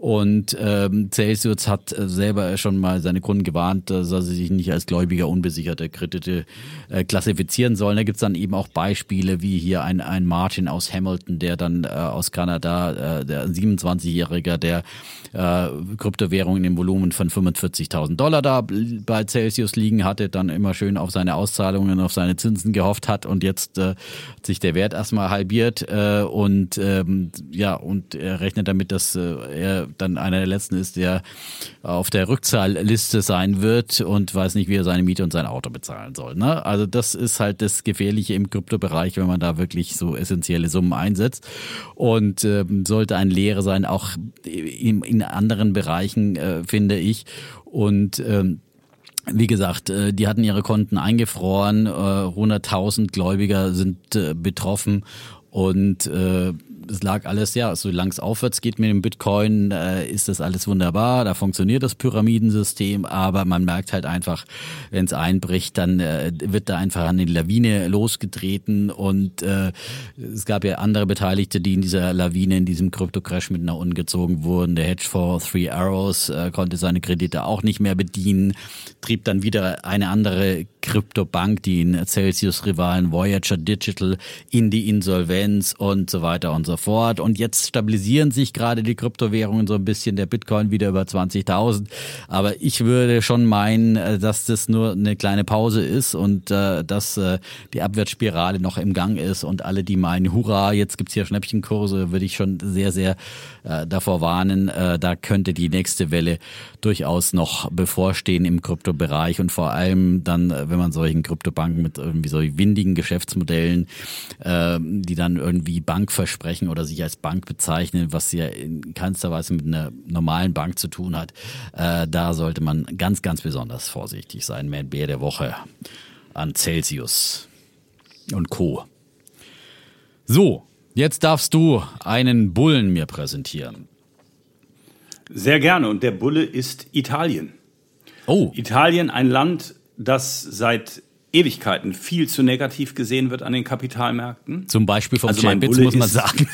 Und ähm, Celsius hat äh, selber schon mal seine Kunden gewarnt, dass er sich nicht als Gläubiger unbesicherter Kredite äh, klassifizieren sollen. Da gibt's dann eben auch Beispiele wie hier ein, ein Martin aus Hamilton, der dann äh, aus Kanada, äh, der 27-Jähriger, der äh, Kryptowährungen im Volumen von 45.000 Dollar da bei Celsius liegen hatte, dann immer schön auf seine Auszahlungen, auf seine Zinsen gehofft hat und jetzt äh, hat sich der Wert erstmal halbiert äh, und ähm, ja, und er rechnet damit, dass äh, er dann einer der letzten ist, der auf der Rückzahlliste sein wird und weiß nicht, wie er seine Miete und sein Auto bezahlen soll. Ne? Also das ist halt das Gefährliche im Kryptobereich, wenn man da wirklich so essentielle Summen einsetzt. Und ähm, sollte ein Lehre sein, auch in, in anderen Bereichen, äh, finde ich. Und ähm, wie gesagt, äh, die hatten ihre Konten eingefroren, 100.000 äh, Gläubiger sind äh, betroffen Und äh, es lag alles, ja, solange es aufwärts geht mit dem Bitcoin, äh, ist das alles wunderbar, da funktioniert das Pyramidensystem, aber man merkt halt einfach, wenn es einbricht, dann äh, wird da einfach eine Lawine losgetreten. Und äh, es gab ja andere Beteiligte, die in dieser Lawine, in diesem Krypto-Crash mit nach unten gezogen wurden. Der Hedgefonds Three Arrows äh, konnte seine Kredite auch nicht mehr bedienen, trieb dann wieder eine andere Kryptobank, die in Celsius-Rivalen Voyager Digital, in die Insolvenz und so weiter und so fort. Und jetzt stabilisieren sich gerade die Kryptowährungen so ein bisschen, der Bitcoin wieder über 20.000. Aber ich würde schon meinen, äh, dass das nur eine kleine Pause ist und äh, dass äh, die Abwärtsspirale noch im Gang ist und alle, die meinen, hurra, jetzt gibt's hier Schnäppchenkurse, würde ich schon sehr, sehr äh, davor warnen. Äh, da könnte die nächste Welle durchaus noch bevorstehen im Kryptobereich und vor allem dann, äh, wenn man solchen Kryptobanken mit irgendwie so windigen Geschäftsmodellen, äh, die dann irgendwie Bank versprechen oder sich als Bank bezeichnen, was ja in keinster Weise mit einer normalen Bank zu tun hat, äh, da sollte man ganz, ganz besonders vorsichtig sein. Man Bär der Woche an Celsius und Co. So, jetzt darfst du einen Bullen mir präsentieren. Sehr gerne. Und der Bulle ist Italien. Oh. Italien, ein Land, das seit Ewigkeiten viel zu negativ gesehen wird an den Kapitalmärkten. Zum Beispiel vom Also Bulle muss man sagen.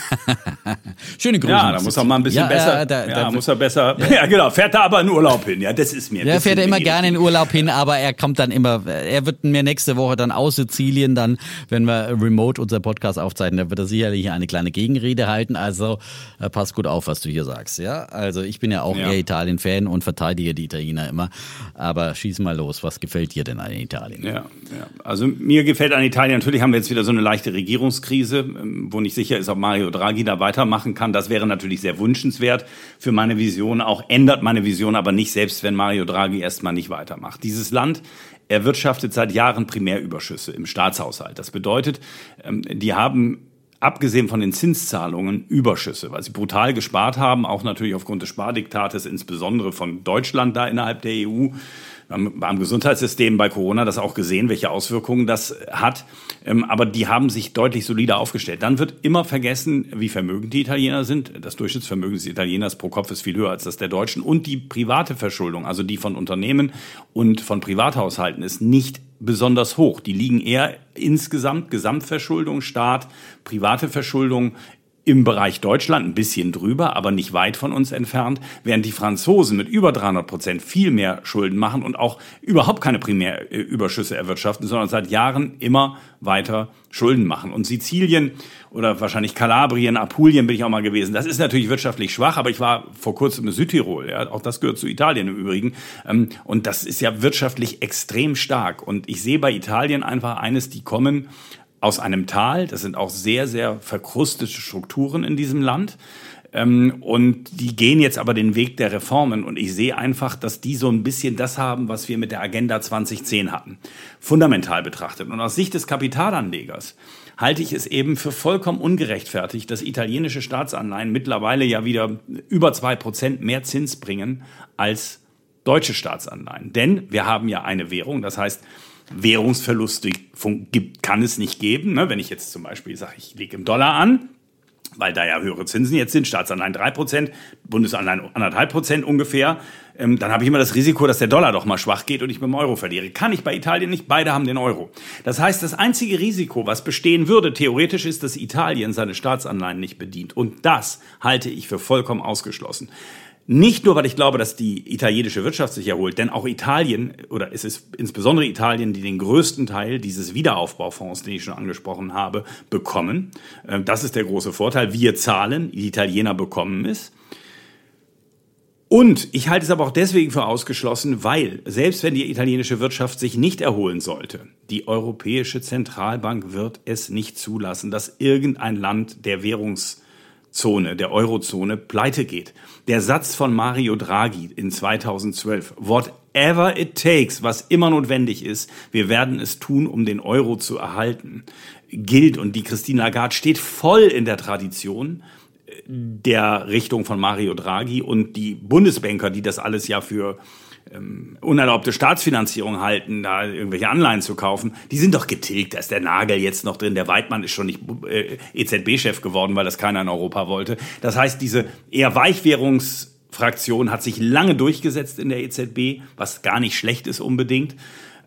Schöne Grüße. Ja, da muss er mal ein bisschen Ja, besser. äh, da- ja, da- muss er besser. Ja. genau. Fährt da aber in Urlaub hin. Ja, das ist mir. Das fährt sind immer gerne in Urlaub hin, aber er kommt dann immer, er wird mir nächste Woche dann aus Sizilien dann, wenn wir remote unser Podcast aufzeichnen, da wird er sicherlich eine kleine Gegenrede halten, also äh, pass gut auf, was du hier sagst, ja? Also ich bin ja auch Ja. eher Italien-Fan und verteidige die Italiener immer, aber schieß mal los, was gefällt dir denn an Italien? Ja, ja. Also mir gefällt an Italien, natürlich haben wir jetzt wieder so eine leichte Regierungskrise, ähm, wo nicht sicher ist, ob Mario Draghi da weitermachen kann. Das wäre natürlich sehr wünschenswert für meine Vision. Auch ändert meine Vision aber nicht, selbst wenn Mario Draghi erstmal nicht weitermacht. Dieses Land erwirtschaftet seit Jahren Primärüberschüsse im Staatshaushalt. Das bedeutet, ähm, die haben abgesehen von den Zinszahlungen Überschüsse, weil sie brutal gespart haben, auch natürlich aufgrund des Spardiktates, insbesondere von Deutschland da innerhalb der EU. Haben Am Gesundheitssystem bei Corona das auch gesehen, welche Auswirkungen das hat. Ähm, Aber die haben sich deutlich solider aufgestellt. Dann wird immer vergessen, wie vermögend die Italiener sind. Das Durchschnittsvermögen des Italieners pro Kopf ist viel höher als das der Deutschen. Und die private Verschuldung, also die von Unternehmen und von Privathaushalten, ist nicht besonders hoch. Die liegen eher insgesamt Gesamtverschuldung, Staat, private Verschuldung im Bereich Deutschland ein bisschen drüber, aber nicht weit von uns entfernt, während die Franzosen mit über 300 Prozent viel mehr Schulden machen und auch überhaupt keine Primärüberschüsse erwirtschaften, sondern seit Jahren immer weiter Schulden machen. Und Sizilien oder wahrscheinlich Kalabrien, Apulien bin ich auch mal gewesen. Das ist natürlich wirtschaftlich schwach, aber ich war vor kurzem in Südtirol. Ja, auch das gehört zu Italien im Übrigen. Ähm, Und das ist ja wirtschaftlich extrem stark. Und ich sehe bei Italien einfach eines, die kommen aus einem Tal. Das sind auch sehr, sehr verkrustete Strukturen in diesem Land. Ähm, und die gehen jetzt aber den Weg der Reformen. Und ich sehe einfach, dass die so ein bisschen das haben, was wir mit der Agenda 2010 hatten. Fundamental betrachtet. Und aus Sicht des Kapitalanlegers halte ich es eben für vollkommen ungerechtfertigt, dass italienische Staatsanleihen mittlerweile ja wieder über zwei Prozent mehr Zins bringen als deutsche Staatsanleihen. Denn wir haben ja eine Währung, das heißt, Währungsverluste gibt, kann es nicht geben. Ne? Wenn ich jetzt zum Beispiel sage, ich lege im Dollar an, weil da ja höhere Zinsen jetzt sind, Staatsanleihen 3%, Bundesanleihen 1,5% ungefähr, ähm, dann habe ich immer das Risiko, dass der Dollar doch mal schwach geht und ich mit dem Euro verliere. Kann ich bei Italien nicht, beide haben den Euro. Das heißt, das einzige Risiko, was bestehen würde, theoretisch ist, dass Italien seine Staatsanleihen nicht bedient. Und das halte ich für vollkommen ausgeschlossen. Nicht nur, weil ich glaube, dass die italienische Wirtschaft sich erholt, denn auch Italien, oder es ist insbesondere Italien, die den größten Teil dieses Wiederaufbaufonds, den ich schon angesprochen habe, bekommen. Ähm, Das ist der große Vorteil. Wir zahlen, die Italiener bekommen es. Und ich halte es aber auch deswegen für ausgeschlossen, weil selbst wenn die italienische Wirtschaft sich nicht erholen sollte, die Europäische Zentralbank wird es nicht zulassen, dass irgendein Land der Währungszone, der Eurozone pleite geht. Der Satz von Mario Draghi in 2012, whatever it takes, was immer notwendig ist, wir werden es tun, um den Euro zu erhalten, gilt. Und die Christine Lagarde steht voll in der Tradition der Richtung von Mario Draghi und die Bundesbanker, die das alles ja für ähm, unerlaubte Staatsfinanzierung halten, da irgendwelche Anleihen zu kaufen, die sind doch getilgt. Da ist der Nagel jetzt noch drin. Der Weidmann ist schon nicht äh, EZB-Chef geworden, weil das keiner in Europa wollte. Das heißt, diese eher Weichwährungsfraktion hat sich lange durchgesetzt in der EZB, was gar nicht schlecht ist unbedingt.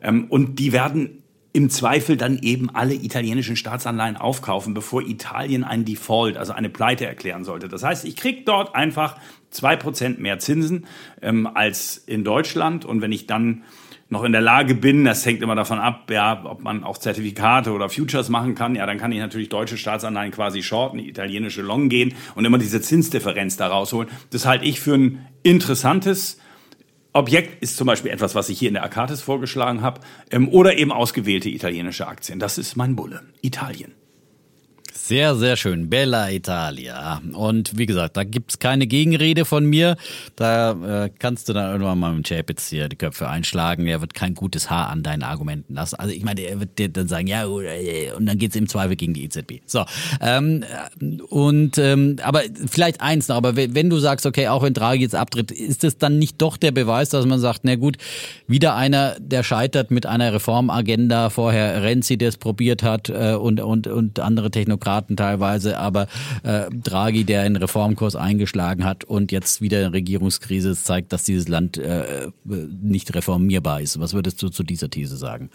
Ähm, und die werden im Zweifel dann eben alle italienischen Staatsanleihen aufkaufen, bevor Italien einen Default, also eine Pleite erklären sollte. Das heißt, ich krieg dort einfach zwei Prozent mehr Zinsen ähm, als in Deutschland. Und wenn ich dann noch in der Lage bin, das hängt immer davon ab, ja, ob man auch Zertifikate oder Futures machen kann, ja, dann kann ich natürlich deutsche Staatsanleihen quasi shorten, italienische long gehen und immer diese Zinsdifferenz da rausholen. Das halte ich für ein interessantes Objekt ist zum Beispiel etwas, was ich hier in der Akatis vorgeschlagen habe, ähm, oder eben ausgewählte italienische Aktien. Das ist mein Bulle. Italien. Sehr, sehr schön. Bella Italia. Und wie gesagt, da gibt's keine Gegenrede von mir. Da äh, kannst du dann irgendwann mal mit Chapitz hier die Köpfe einschlagen. Er wird kein gutes Haar an deinen Argumenten lassen. Also ich meine, er wird dir dann sagen, ja, äh, und dann geht's im Zweifel gegen die EZB. So. Ähm, und ähm, aber vielleicht eins noch, aber wenn du sagst, okay, auch wenn Draghi jetzt abtritt, ist es dann nicht doch der Beweis, dass man sagt, na gut, wieder einer, der scheitert mit einer Reformagenda, vorher Renzi, der es probiert hat äh, und, und, und andere Technokraten Demokraten teilweise, aber äh, Draghi, der einen Reformkurs eingeschlagen hat und jetzt wieder in Regierungskrise zeigt, dass dieses Land äh, nicht reformierbar ist. Was würdest du zu dieser These sagen?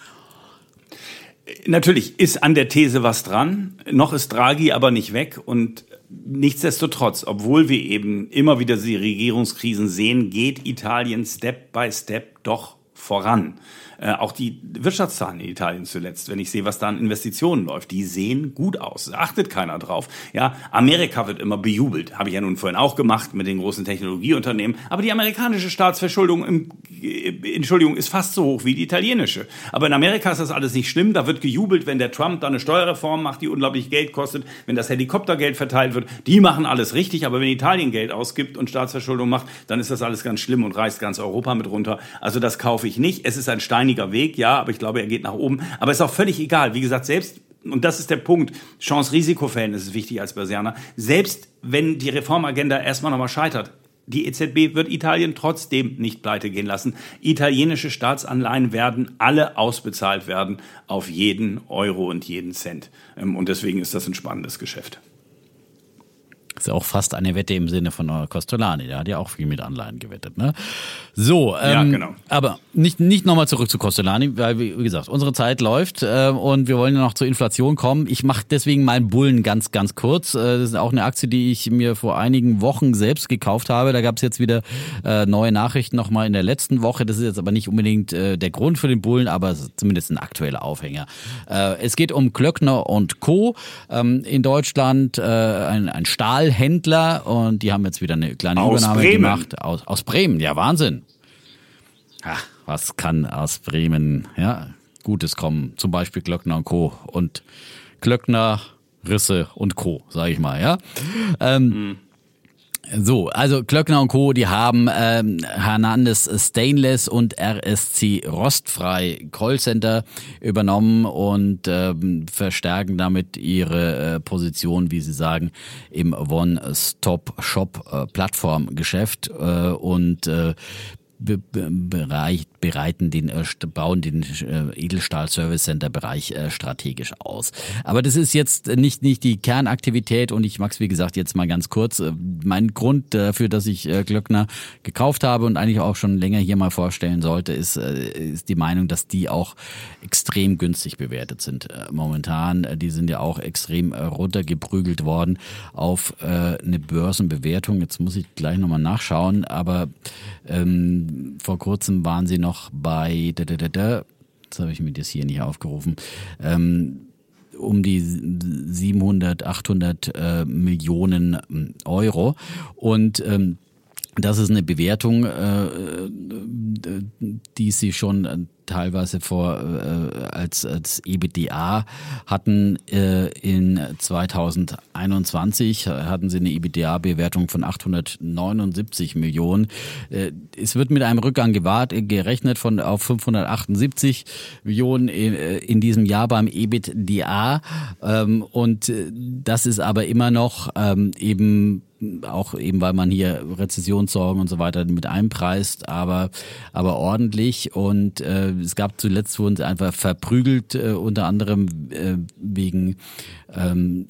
Natürlich ist an der These was dran. Noch ist Draghi aber nicht weg und nichtsdestotrotz, obwohl wir eben immer wieder die Regierungskrisen sehen, geht Italien Step by Step doch voran. Äh, auch die Wirtschaftszahlen in Italien zuletzt, wenn ich sehe, was da an Investitionen läuft, die sehen gut aus. Achtet keiner drauf. Ja, Amerika wird immer bejubelt. Habe ich ja nun vorhin auch gemacht mit den großen Technologieunternehmen. Aber die amerikanische Staatsverschuldung, im, äh, Entschuldigung, ist fast so hoch wie die italienische. Aber in Amerika ist das alles nicht schlimm. Da wird gejubelt, wenn der Trump da eine Steuerreform macht, die unglaublich Geld kostet, wenn das Helikoptergeld verteilt wird. Die machen alles richtig. Aber wenn Italien Geld ausgibt und Staatsverschuldung macht, dann ist das alles ganz schlimm und reißt ganz Europa mit runter. Also das kaufe ich nicht. Es ist ein Stein steiniger Weg, ja, aber ich glaube, er geht nach oben. Aber ist auch völlig egal. Wie gesagt, selbst und das ist der Punkt. Chance-Risiko-Verhältnis ist wichtig als Börsianer. Selbst wenn die Reformagenda erstmal nochmal scheitert, die EZB wird Italien trotzdem nicht pleite gehen lassen. Italienische Staatsanleihen werden alle ausbezahlt werden auf jeden Euro und jeden Cent. Ähm, und deswegen ist das ein spannendes Geschäft. Ist ja auch fast eine Wette im Sinne von Costolani. Der hat ja auch viel mit Anleihen gewettet. Ne? So, ähm, ja, genau. aber nicht, nicht nochmal zurück zu Costolani, weil, wie gesagt, unsere Zeit läuft äh, und wir wollen ja noch zur Inflation kommen. Ich mache deswegen meinen Bullen ganz, ganz kurz. Äh, das ist auch eine Aktie, die ich mir vor einigen Wochen selbst gekauft habe. Da gab es jetzt wieder äh, neue Nachrichten nochmal in der letzten Woche. Das ist jetzt aber nicht unbedingt äh, der Grund für den Bullen, aber zumindest ein aktueller Aufhänger. Äh, es geht um Klöckner und Co. Ähm, in Deutschland äh, ein, ein Stahl Stahlhändler und die haben jetzt wieder eine kleine aus Übernahme Bremen. gemacht. Aus, aus Bremen, ja Wahnsinn. Ach, was kann aus Bremen ja, Gutes kommen? Zum Beispiel Glöckner und Co. Und Glöckner, Risse und Co., sage ich mal, ja. Ähm, mhm. So, also Klöckner und Co., die haben ähm, Hernandez Stainless und RSC Rostfrei Callcenter übernommen und ähm, verstärken damit ihre äh, Position, wie sie sagen, im One-Stop-Shop-Plattformgeschäft äh, und äh, bereiten den, äh, bauen den äh, Edelstahl Service Center Bereich äh, strategisch aus. Aber das ist jetzt nicht, nicht die Kernaktivität und ich mag's wie gesagt jetzt mal ganz kurz. Mein Grund dafür, dass ich Glöckner gekauft habe und eigentlich auch schon länger hier mal vorstellen sollte, ist, ist die Meinung, dass die auch extrem günstig bewertet sind momentan. Die sind ja auch extrem runtergeprügelt worden auf eine Börsenbewertung. Jetzt muss ich gleich nochmal nachschauen, aber ähm, vor kurzem waren sie noch bei, da, jetzt habe ich mir das hier nicht aufgerufen, ähm, um die 700, 800 äh, Millionen ähm, Euro. Und ähm, das ist eine Bewertung, äh, die sie schon teilweise vor äh, als als EBITDA hatten äh, in 2021 hatten sie eine EBITDA-Bewertung von 879 Millionen. Äh, es wird mit einem Rückgang gewahrt, gerechnet von auf 578 Millionen in, äh, in diesem Jahr beim EBITDA ähm, und äh, das ist aber immer noch ähm, eben auch eben, weil man hier Rezessionssorgen und so weiter mit einpreist, aber, aber ordentlich. Und äh, es gab zuletzt wurden sie einfach verprügelt, äh, unter anderem äh, wegen ähm,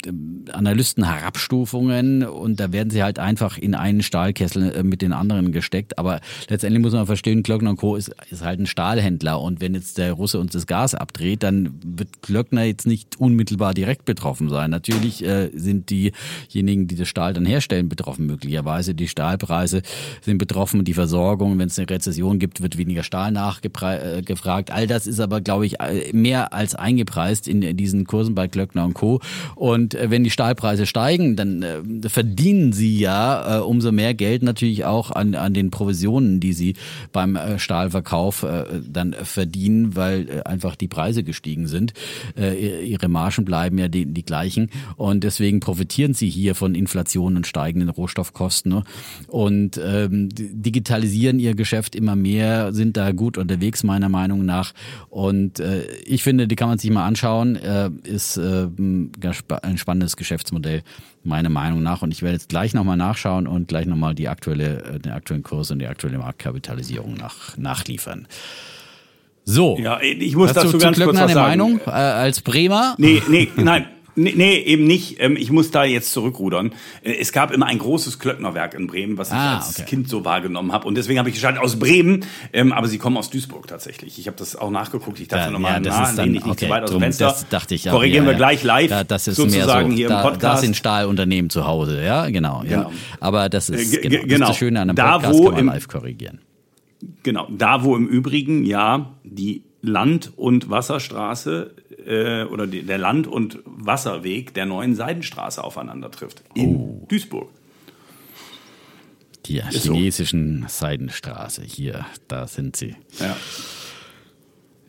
Analysten-Herabstufungen und da werden sie halt einfach in einen Stahlkessel äh, mit den anderen gesteckt. Aber letztendlich muss man verstehen, Klöckner Co. Ist, ist halt ein Stahlhändler und wenn jetzt der Russe uns das Gas abdreht, dann wird Klöckner jetzt nicht unmittelbar direkt betroffen sein. Natürlich äh, sind diejenigen, die das Stahl dann herstellen, betroffen möglicherweise. Die Stahlpreise sind betroffen, die Versorgung, wenn es eine Rezession gibt, wird weniger Stahl nachgefragt. Äh, All das ist aber, glaube ich, mehr als eingepreist in diesen Kursen bei Klöckner und Co. Und äh, wenn die Stahlpreise steigen, dann äh, verdienen sie ja äh, umso mehr Geld natürlich auch an, an den Provisionen, die sie beim äh, Stahlverkauf äh, dann verdienen, weil äh, einfach die Preise gestiegen sind. Äh, ihre Margen bleiben ja die, die gleichen und deswegen profitieren sie hier von Inflation und steigenden Rohstoffkosten ne? und ähm, digitalisieren ihr Geschäft immer mehr, sind da gut unterwegs meiner Meinung nach und äh, ich finde, die kann man sich mal anschauen, äh, ist äh, ein spannendes Geschäftsmodell, meiner Meinung nach. Und ich werde jetzt gleich nochmal nachschauen und gleich nochmal die aktuelle, äh, den aktuellen Kurs und die aktuelle Marktkapitalisierung nach, nachliefern. So. Ja, ich muss Hast dazu du ganz kurz was eine sagen. Meinung äh, als Bremer? Nee, nee, nein. Nee, nee, eben nicht. Ähm, Ich muss da jetzt zurückrudern. Äh, Es gab immer ein großes Klöcknerwerk in Bremen, was ich Ah, als okay. Kind so wahrgenommen habe. Und deswegen habe ich geschaltet aus Bremen, ähm, aber sie kommen aus Duisburg tatsächlich. Ich habe das auch nachgeguckt. Ich dachte Ja, nochmal, ja, das na, ist dann- lehn dich nicht zu okay, weit aus dem Fenster. das dachte ich auch, Korrigieren ja, wir ja. gleich live, Da, das ist sozusagen mehr so, hier da, im Podcast. Das sind Stahlunternehmen zu Hause, ja, genau. Ja. Genau. Aber das ist, Äh, ge- genau, das, ist genau. das Schöne an einem Da, Podcast, wo kann man im- live korrigieren. Genau, da wo im Übrigen ja die Land- und Wasserstraße äh, oder die, der Land- und Wasserweg der neuen Seidenstraße aufeinander trifft. In Oh. Duisburg. Die so. chinesischen Seidenstraße, hier, da sind sie. Ja.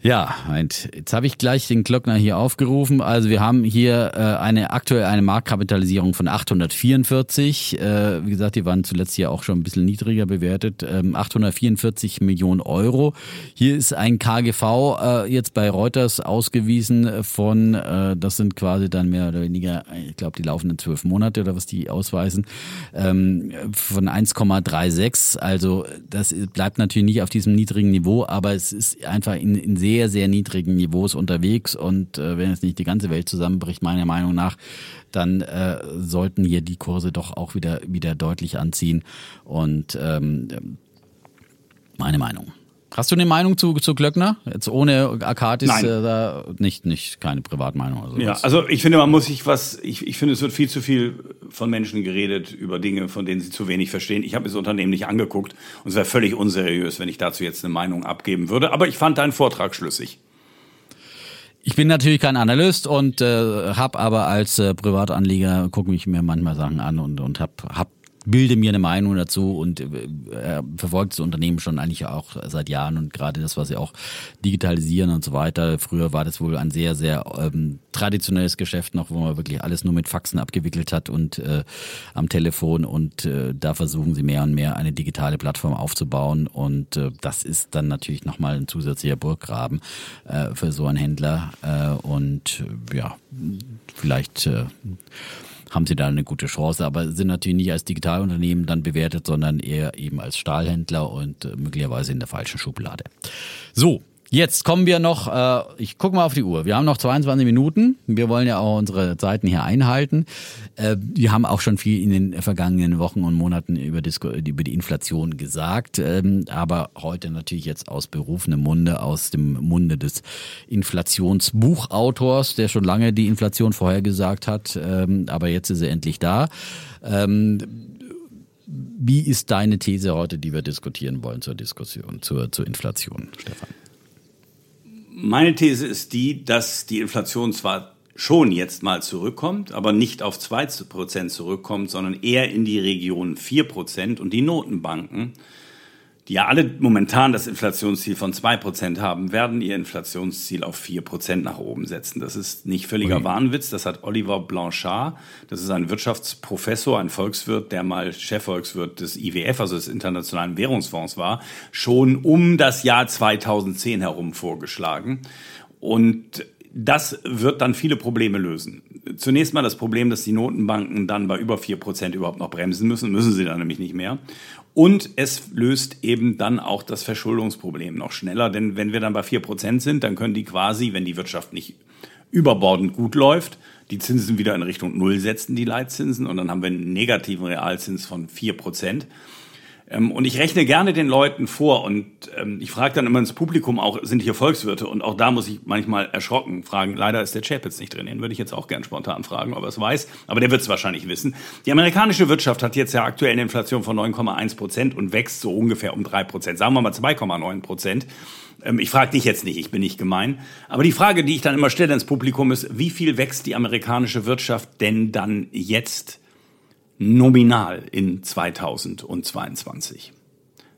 Ja, Moment. jetzt habe ich gleich den Glockner hier aufgerufen. Also wir haben hier äh, eine aktuell eine Marktkapitalisierung von 844. Äh, wie gesagt, die waren zuletzt hier auch schon ein bisschen niedriger bewertet. Ähm, 844 Millionen Euro. Hier ist ein KGV äh, jetzt bei Reuters ausgewiesen von, äh, das sind quasi dann mehr oder weniger, ich glaube, die laufenden zwölf Monate oder was die ausweisen, ähm, von 1,36. Also das bleibt natürlich nicht auf diesem niedrigen Niveau, aber es ist einfach in, in sehr, sehr niedrigen Niveaus unterwegs und äh, wenn jetzt nicht die ganze Welt zusammenbricht, meiner Meinung nach, dann äh, sollten hier die Kurse doch auch wieder, wieder deutlich anziehen und ähm, meine Meinung. Hast du eine Meinung zu, zu Glöckner? Jetzt ohne Akatis Nein. äh, da nicht, nicht keine Privatmeinung. Also Ja, also ich finde, man muss sich was, ich, ich finde, es wird viel zu viel von Menschen geredet über Dinge, von denen sie zu wenig verstehen. Ich habe das Unternehmen nicht angeguckt und es wäre völlig unseriös, wenn ich dazu jetzt eine Meinung abgeben würde. Aber ich fand deinen Vortrag schlüssig. Ich bin natürlich kein Analyst und äh, habe aber als äh, Privatanleger gucke ich mir manchmal Sachen an und und hab, hab bilde mir eine Meinung dazu und äh, er verfolgt das Unternehmen schon eigentlich auch seit Jahren und gerade das, was sie auch digitalisieren und so weiter. Früher war das wohl ein sehr, sehr ähm, traditionelles Geschäft noch, wo man wirklich alles nur mit Faxen abgewickelt hat und äh, am Telefon und äh, da versuchen sie mehr und mehr eine digitale Plattform aufzubauen und äh, das ist dann natürlich nochmal ein zusätzlicher Burggraben äh, für so einen Händler äh, und äh, ja, vielleicht äh, haben sie da eine gute Chance, aber sind natürlich nicht als Digitalunternehmen dann bewertet, sondern eher eben als Stahlhändler und äh, möglicherweise in der falschen Schublade. So, jetzt kommen wir noch, äh, ich gucke mal auf die Uhr, wir haben noch 22 Minuten, wir wollen ja auch unsere Zeiten hier einhalten. Äh, wir haben auch schon viel in den vergangenen Wochen und Monaten über, Disco, über die Inflation gesagt, ähm, aber heute natürlich jetzt aus berufenem Munde, aus dem Munde des Inflationsbuchautors, der schon lange die Inflation vorhergesagt hat, ähm, aber jetzt ist er endlich da. Ähm, wie ist deine These heute, die wir diskutieren wollen zur Diskussion, zur, zur Inflation, Stefan? Meine These ist die, dass die Inflation zwar schon jetzt mal zurückkommt, aber nicht auf 2% zurückkommt, sondern eher in die Region 4% und die Notenbanken, die ja alle momentan das Inflationsziel von 2% haben, werden ihr Inflationsziel auf 4% nach oben setzen. Das ist nicht völliger Ui. Wahnwitz, das hat Oliver Blanchard, das ist ein Wirtschaftsprofessor, ein Volkswirt, der mal Chefvolkswirt des IWF, also des Internationalen Währungsfonds war, schon um das Jahr 2010 herum vorgeschlagen. Und das wird dann viele Probleme lösen. Zunächst mal das Problem, dass die Notenbanken dann bei über 4% überhaupt noch bremsen müssen, müssen sie dann nämlich nicht mehr. Und es löst eben dann auch das Verschuldungsproblem noch schneller, denn wenn wir dann bei 4% sind, dann können die quasi, wenn die Wirtschaft nicht überbordend gut läuft, die Zinsen wieder in Richtung Null setzen, die Leitzinsen, und dann haben wir einen negativen Realzins von 4%. Ähm, und ich rechne gerne den Leuten vor und ähm, ich frage dann immer ins Publikum auch, sind hier Volkswirte? Und auch da muss ich manchmal erschrocken fragen, leider ist der Chapitz nicht drin. Den würde ich jetzt auch gern spontan fragen, ob er es weiß. Aber der wird es wahrscheinlich wissen. Die amerikanische Wirtschaft hat jetzt ja aktuell eine Inflation von 9,1 Prozent und wächst so ungefähr um 3 Prozent. Sagen wir mal 2,9 Prozent. Ähm, ich frage dich jetzt nicht, ich bin nicht gemein. Aber die Frage, die ich dann immer stelle ins Publikum ist, wie viel wächst die amerikanische Wirtschaft denn dann jetzt? Nominal in 2022.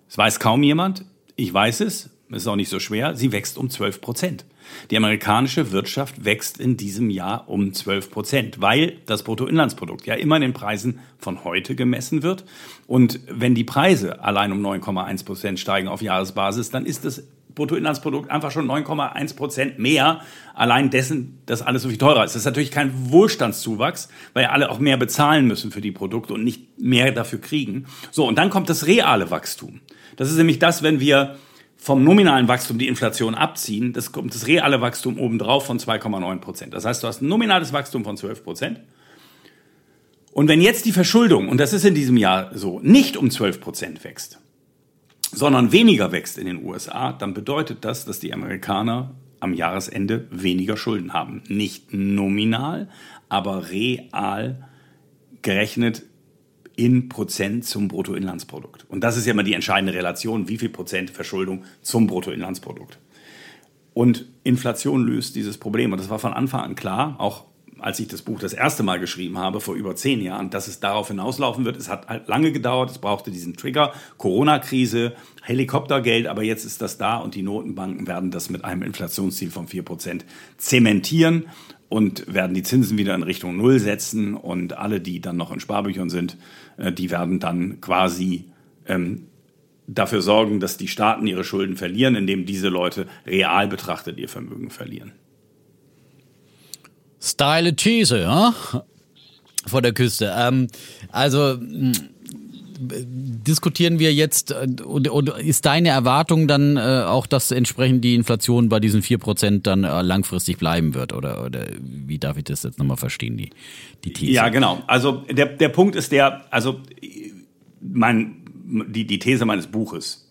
Es weiß kaum jemand. Ich weiß es. Es ist auch nicht so schwer. Sie wächst um 12 Prozent. Die amerikanische Wirtschaft wächst in diesem Jahr um 12 Prozent, weil das Bruttoinlandsprodukt ja immer in den Preisen von heute gemessen wird. Und wenn die Preise allein um 9,1 Prozent steigen auf Jahresbasis, dann ist es Bruttoinlandsprodukt einfach schon 9,1 Prozent mehr, allein dessen, dass alles so viel teurer ist. Das ist natürlich kein Wohlstandszuwachs, weil alle auch mehr bezahlen müssen für die Produkte und nicht mehr dafür kriegen. So, und dann kommt das reale Wachstum. Das ist nämlich das, wenn wir vom nominalen Wachstum die Inflation abziehen, das kommt das reale Wachstum obendrauf von 2,9 Prozent. Das heißt, du hast ein nominales Wachstum von 12 Prozent. Und wenn jetzt die Verschuldung, und das ist in diesem Jahr so, nicht um 12 Prozent wächst, sondern weniger wächst in den USA, dann bedeutet das, dass die Amerikaner am Jahresende weniger Schulden haben. Nicht nominal, aber real gerechnet in Prozent zum Bruttoinlandsprodukt. Und das ist ja immer die entscheidende Relation, wie viel Prozent Verschuldung zum Bruttoinlandsprodukt. Und Inflation löst dieses Problem. Und das war von Anfang an klar, auch als ich das Buch das erste Mal geschrieben habe, vor über zehn Jahren, dass es darauf hinauslaufen wird. Es hat halt lange gedauert, es brauchte diesen Trigger, Corona-Krise, Helikoptergeld, aber jetzt ist das da und die Notenbanken werden das mit einem Inflationsziel von vier Prozent zementieren und werden die Zinsen wieder in Richtung Null setzen und alle, die dann noch in Sparbüchern sind, äh, die werden dann quasi ähm, dafür sorgen, dass die Staaten ihre Schulden verlieren, indem diese Leute real betrachtet ihr Vermögen verlieren. Style These, ja? Vor der Küste. Ähm, also diskutieren wir jetzt äh, und, und, ist deine Erwartung dann äh, auch, dass entsprechend die Inflation bei diesen 4% dann äh, langfristig bleiben wird? Oder, oder wie darf ich das jetzt nochmal verstehen, die, die These? Ja, genau. Also der, der Punkt ist der, also mein, die, die These meines Buches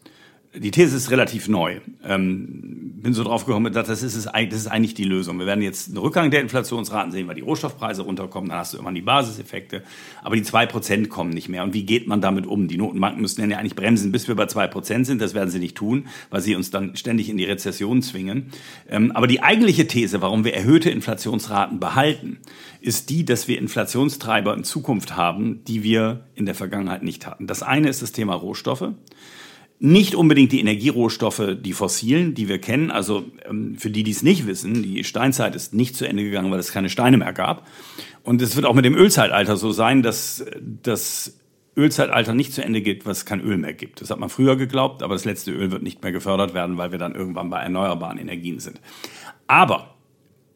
die These ist relativ neu. Ähm, bin so drauf gekommen, dass das ist, das ist eigentlich die Lösung. Wir werden jetzt einen Rückgang der Inflationsraten sehen, weil die Rohstoffpreise runterkommen, dann hast du immer die Basiseffekte, aber die zwei Prozent kommen nicht mehr. Und wie geht man damit um? Die Notenbanken müssen ja eigentlich bremsen, bis wir bei zwei Prozent sind. Das werden sie nicht tun, weil sie uns dann ständig in die Rezession zwingen. Ähm, aber die eigentliche These, warum wir erhöhte Inflationsraten behalten, ist die, dass wir Inflationstreiber in Zukunft haben, die wir in der Vergangenheit nicht hatten. Das eine ist das Thema Rohstoffe nicht unbedingt die Energierohstoffe, die fossilen, die wir kennen. Also ähm, für die, die es nicht wissen, die Steinzeit ist nicht zu Ende gegangen, weil es keine Steine mehr gab. Und es wird auch mit dem Ölzeitalter so sein, dass das Ölzeitalter nicht zu Ende geht, was es kein Öl mehr gibt. Das hat man früher geglaubt, aber das letzte Öl wird nicht mehr gefördert werden, weil wir dann irgendwann bei erneuerbaren Energien sind. Aber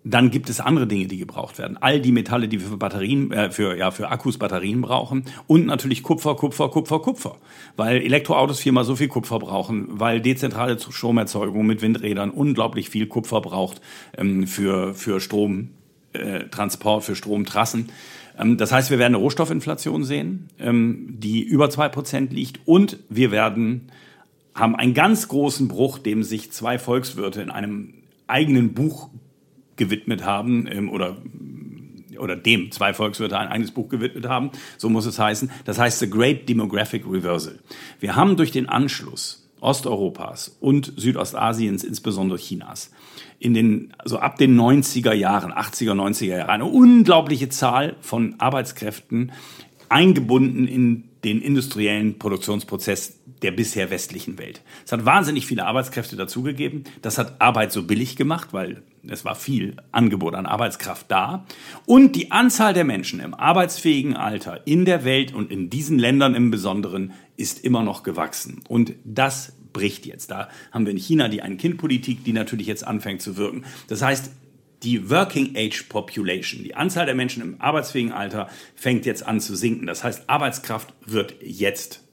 dann gibt es andere Dinge, die gebraucht werden. All die Metalle, die wir für Batterien, äh, für, ja, für Akkus, Batterien brauchen. Und natürlich Kupfer, Kupfer, Kupfer, Kupfer. Weil Elektroautos viermal so viel Kupfer brauchen, weil dezentrale Stromerzeugung mit Windrädern unglaublich viel Kupfer braucht ähm, für, für Stromtransport, äh, für Stromtrassen. Ähm, das heißt, wir werden eine Rohstoffinflation sehen, ähm, die über zwei Prozent liegt. Und wir werden, haben einen ganz großen Bruch, dem sich zwei Volkswirte in einem eigenen Buch gewidmet haben ähm, oder oder dem zwei Volkswirte ein eigenes Buch gewidmet haben, so muss es heißen. Das heißt The Great Demographic Reversal. Wir haben durch den Anschluss Osteuropas und Südostasiens, insbesondere Chinas, in den, also ab den 90er Jahren, 80er, 90er Jahren, eine unglaubliche Zahl von Arbeitskräften eingebunden in den industriellen Produktionsprozess der bisher westlichen Welt. Es hat wahnsinnig viele Arbeitskräfte dazugegeben. Das hat Arbeit so billig gemacht, weil es war viel Angebot an Arbeitskraft da. Und die Anzahl der Menschen im arbeitsfähigen Alter in der Welt und in diesen Ländern im Besonderen ist immer noch gewachsen. Und das bricht jetzt. Da haben wir in China die Ein-Kind-Politik, die natürlich jetzt anfängt zu wirken. Das heißt, die Working Age Population, die Anzahl der Menschen im arbeitsfähigen Alter, fängt jetzt an zu sinken. Das heißt, Arbeitskraft wird jetzt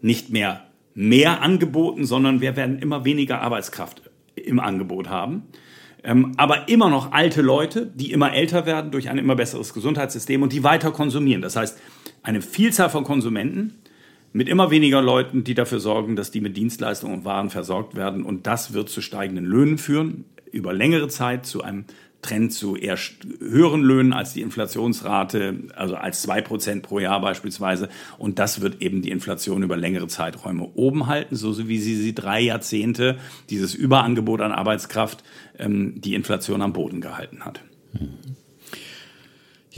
nicht mehr mehr angeboten, sondern wir werden immer weniger Arbeitskraft im Angebot haben. Ähm, aber immer noch alte Leute, die immer älter werden durch ein immer besseres Gesundheitssystem und die weiter konsumieren. Das heißt, eine Vielzahl von Konsumenten mit immer weniger Leuten, die dafür sorgen, dass die mit Dienstleistungen und Waren versorgt werden. Und das wird zu steigenden Löhnen führen, über längere Zeit zu einem Trend zu eher höheren Löhnen als die Inflationsrate, also als zwei Prozent pro Jahr beispielsweise. Und das wird eben die Inflation über längere Zeiträume oben halten, so wie sie sie drei Jahrzehnte, dieses Überangebot an Arbeitskraft, ähm, die Inflation am Boden gehalten hat. Mhm.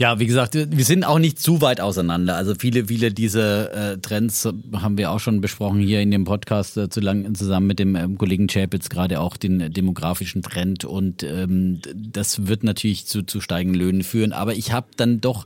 Ja, wie gesagt, wir sind auch nicht zu weit auseinander. Also viele, viele dieser äh, Trends haben wir auch schon besprochen hier in dem Podcast äh, zu lang, zusammen mit dem ähm, Kollegen Chapitz, gerade auch den demografischen Trend. Und ähm, das wird natürlich zu, zu steigenden Löhnen führen. Aber ich habe dann doch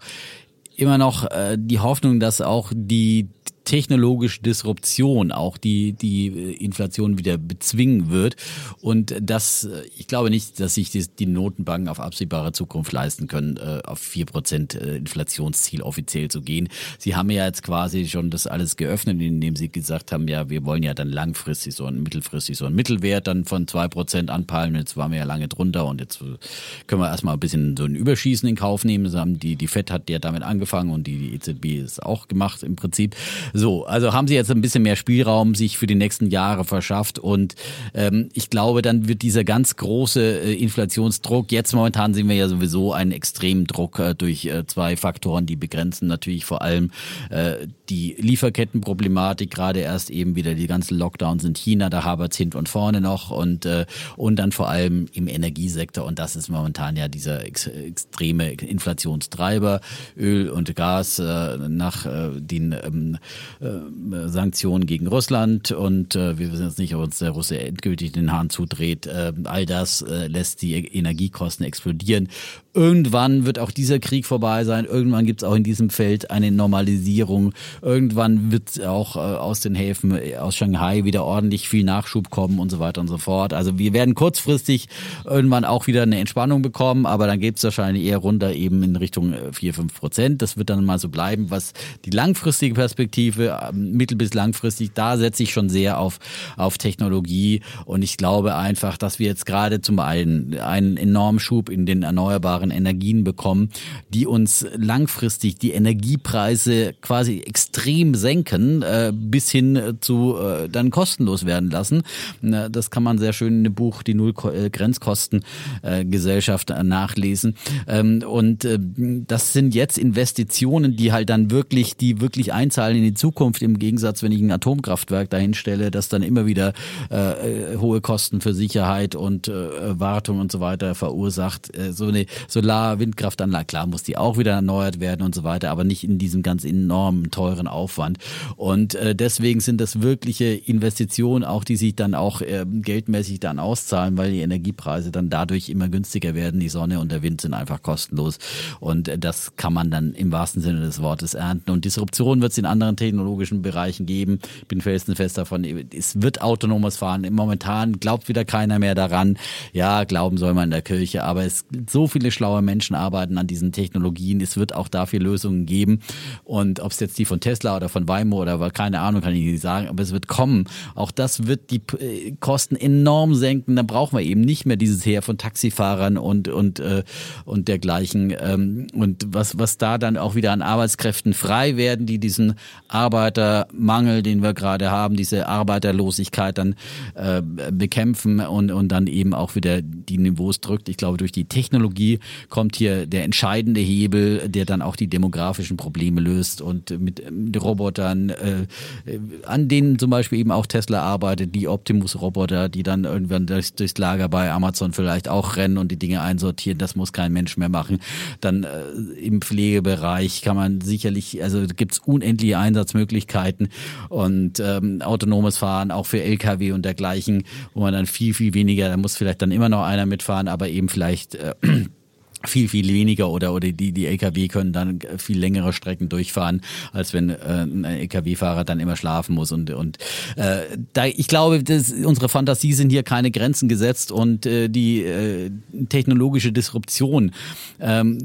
immer noch äh, die Hoffnung, dass auch die technologische Disruption auch die, die Inflation wieder bezwingen wird. Und das, ich glaube nicht, dass sich die, die Notenbanken auf absehbare Zukunft leisten können, äh, auf vier Prozent äh, Inflationsziel offiziell zu gehen. Sie haben ja jetzt quasi schon das alles geöffnet, indem Sie gesagt haben, ja, wir wollen ja dann langfristig so ein mittelfristig so ein Mittelwert dann von zwei Prozent anpeilen. Jetzt waren wir ja lange drunter und jetzt können wir erstmal ein bisschen so ein Überschießen in Kauf nehmen. Die, die FED hat ja damit angefangen und die, die EZB ist auch gemacht im Prinzip. So, also haben sie jetzt ein bisschen mehr Spielraum sich für die nächsten Jahre verschafft und ähm, ich glaube, dann wird dieser ganz große äh, Inflationsdruck, jetzt momentan sehen wir ja sowieso einen extremen Druck äh, durch äh, zwei Faktoren, die begrenzen natürlich vor allem äh, die Lieferkettenproblematik, gerade erst eben wieder die ganzen Lockdowns in China, da habert es hinten und vorne noch und, äh, und dann vor allem im Energiesektor und das ist momentan ja dieser ex extreme Inflationstreiber, Öl und Gas äh, nach äh, den ähm, äh, Sanktionen gegen Russland und äh, wir wissen jetzt nicht, ob uns der Russe endgültig den Hahn zudreht. Äh, all das äh, lässt die Energiekosten explodieren. Irgendwann wird auch dieser Krieg vorbei sein. Irgendwann gibt es auch in diesem Feld eine Normalisierung. Irgendwann wird auch äh, aus den Häfen äh, aus Shanghai wieder ordentlich viel Nachschub kommen und so weiter und so fort. Also wir werden kurzfristig irgendwann auch wieder eine Entspannung bekommen, aber dann geht es wahrscheinlich eher runter eben in Richtung 4, äh, 5 Prozent. Das wird dann mal so bleiben. Was die langfristige Perspektive, ähm, mittel- bis langfristig, da setze ich schon sehr auf, auf Technologie und ich glaube einfach, dass wir jetzt gerade zum einen einen enormen Schub in den erneuerbaren erneuerbaren Energien bekommen, die uns langfristig die Energiepreise quasi extrem senken, äh, bis hin zu äh, dann kostenlos werden lassen. das kann man sehr schön in dem Buch Die Null äh, Grenzkosten äh, Gesellschaft äh, nachlesen. Ähm, und äh, das sind jetzt Investitionen, die halt dann wirklich, die wirklich einzahlen in die Zukunft, im Gegensatz, wenn ich ein Atomkraftwerk dahin stelle, das dann immer wieder äh, hohe Kosten für Sicherheit und äh, Wartung und so weiter verursacht. Äh, so eine Solar, Windkraftanlage, klar muss die auch wieder erneuert werden und so weiter, aber nicht in diesem ganz enormen, teuren Aufwand. Und äh, deswegen sind das wirkliche Investitionen, auch die sich dann auch äh, geldmäßig dann auszahlen, weil die Energiepreise dann dadurch immer günstiger werden. Die Sonne und der Wind sind einfach kostenlos. Und äh, das kann man dann im wahrsten Sinne des Wortes ernten. Und Disruption wird es in anderen technologischen Bereichen geben. Ich bin felsenfest davon, es wird autonomes Fahren. Momentan glaubt wieder keiner mehr daran. Ja, glauben soll man in der Kirche, aber es so viele Schlau schlaue Menschen arbeiten an diesen Technologien. Es wird auch dafür Lösungen geben. Und ob es jetzt die von Tesla oder von Waymo oder keine Ahnung, kann ich nicht sagen, aber es wird kommen. Auch das wird die äh, Kosten enorm senken. Dann brauchen wir eben nicht mehr dieses Heer von Taxifahrern und, und, äh, und dergleichen. Ähm, und was, was da dann auch wieder an Arbeitskräften frei werden, die diesen Arbeitermangel, den wir gerade haben, diese Arbeiterlosigkeit dann äh, bekämpfen und, und dann eben auch wieder die Niveaus drückt. Ich glaube, durch die Technologie kommt hier der entscheidende Hebel, der dann auch die demografischen Probleme löst und mit, mit Robotern, äh, an denen zum Beispiel eben auch Tesla arbeitet, die Optimus-Roboter, die dann irgendwann durchs, durchs Lager bei Amazon vielleicht auch rennen und die Dinge einsortieren, das muss kein Mensch mehr machen. Dann äh, im Pflegebereich kann man sicherlich, also gibt es unendliche Einsatzmöglichkeiten und ähm, autonomes Fahren auch für Lkw und dergleichen, wo man dann viel, viel weniger, da muss vielleicht dann immer noch einer mitfahren, aber eben vielleicht äh, viel, viel weniger oder, oder die, die Lkw können dann viel längere Strecken durchfahren, als wenn äh, ein Lkw-Fahrer dann immer schlafen muss. Und, und äh, da, ich glaube, das, unsere Fantasie sind hier keine Grenzen gesetzt und äh, die äh, technologische Disruption, ähm,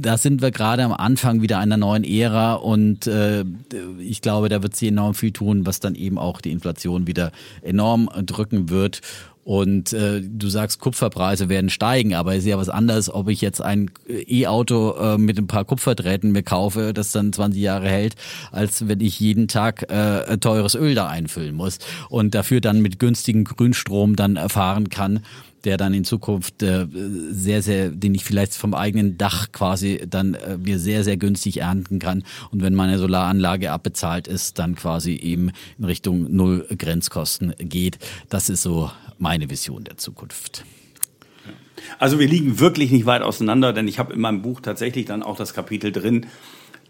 da sind wir gerade am Anfang wieder einer neuen Ära und äh, ich glaube, da wird sie enorm viel tun, was dann eben auch die Inflation wieder enorm drücken wird. Und äh, du sagst, Kupferpreise werden steigen, aber ist ja was anderes, ob ich jetzt ein E-Auto äh, mit ein paar Kupferdrähten mir kaufe, das dann 20 Jahre hält, als wenn ich jeden Tag äh, teures Öl da einfüllen muss und dafür dann mit günstigem Grünstrom dann erfahren kann der dann in Zukunft äh, sehr, sehr, den ich vielleicht vom eigenen Dach quasi dann äh, mir sehr, sehr günstig ernten kann. Und wenn meine Solaranlage abbezahlt ist, dann quasi eben in Richtung Null Grenzkosten geht. Das ist so meine Vision der Zukunft. Also wir liegen wirklich nicht weit auseinander, denn ich habe in meinem Buch tatsächlich dann auch das Kapitel drin,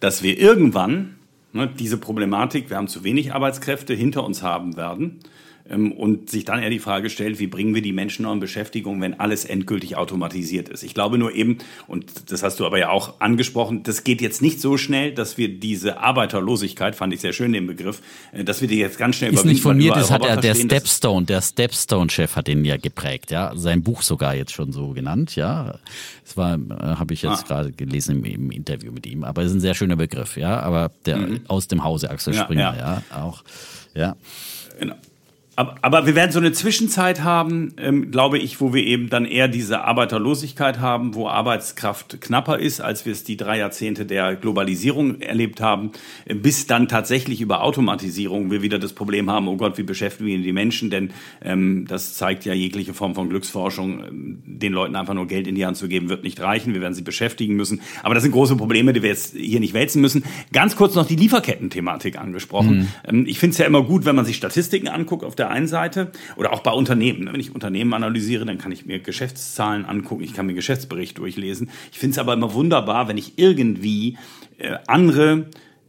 dass wir irgendwann ne, diese Problematik, wir haben zu wenig Arbeitskräfte, hinter uns haben werden und sich dann eher die Frage stellt, wie bringen wir die Menschen noch in Beschäftigung, wenn alles endgültig automatisiert ist. Ich glaube nur eben, und das hast du aber ja auch angesprochen, das geht jetzt nicht so schnell, dass wir diese Arbeiterlosigkeit, fand ich sehr schön den Begriff, äh, dass wir die jetzt ganz schnell Ist nicht von mir, das hat ja der Stepstone, der Stepstone-Chef hat den ja geprägt, ja, sein Buch sogar jetzt schon so genannt, ja. Das war, äh, habe ich jetzt ah. gerade gelesen im, im, Interview mit ihm, aber es ist ein sehr schöner Begriff, ja, aber der mhm. aus dem Hause Axel Springer, ja, ja auch, ja. Genau. Aber, aber wir werden so eine Zwischenzeit haben, ähm, glaube ich, wo wir eben dann eher diese Arbeiterlosigkeit haben, wo Arbeitskraft knapper ist, als wir es die drei Jahrzehnte der Globalisierung erlebt haben, äh, bis dann tatsächlich über Automatisierung wir wieder das Problem haben, oh Gott, wie beschäftigen wir die Menschen? Denn ähm, das zeigt ja jegliche Form von Glücksforschung, ähm, den Leuten einfach nur Geld in die Hand zu geben, wird nicht reichen. Wir werden sie beschäftigen müssen. Aber das sind große Probleme, die wir jetzt hier nicht wälzen müssen. Ganz kurz noch die Lieferketten-Thematik angesprochen. Mhm. Ähm, ich finde es ja immer gut, wenn man sich Statistiken anguckt auf der einen Seite oder auch bei Unternehmen. Wenn ich Unternehmen analysiere, dann kann ich mir Geschäftszahlen angucken, ich kann mir Geschäftsbericht durchlesen. Ich finde es aber immer wunderbar, wenn ich irgendwie äh, andere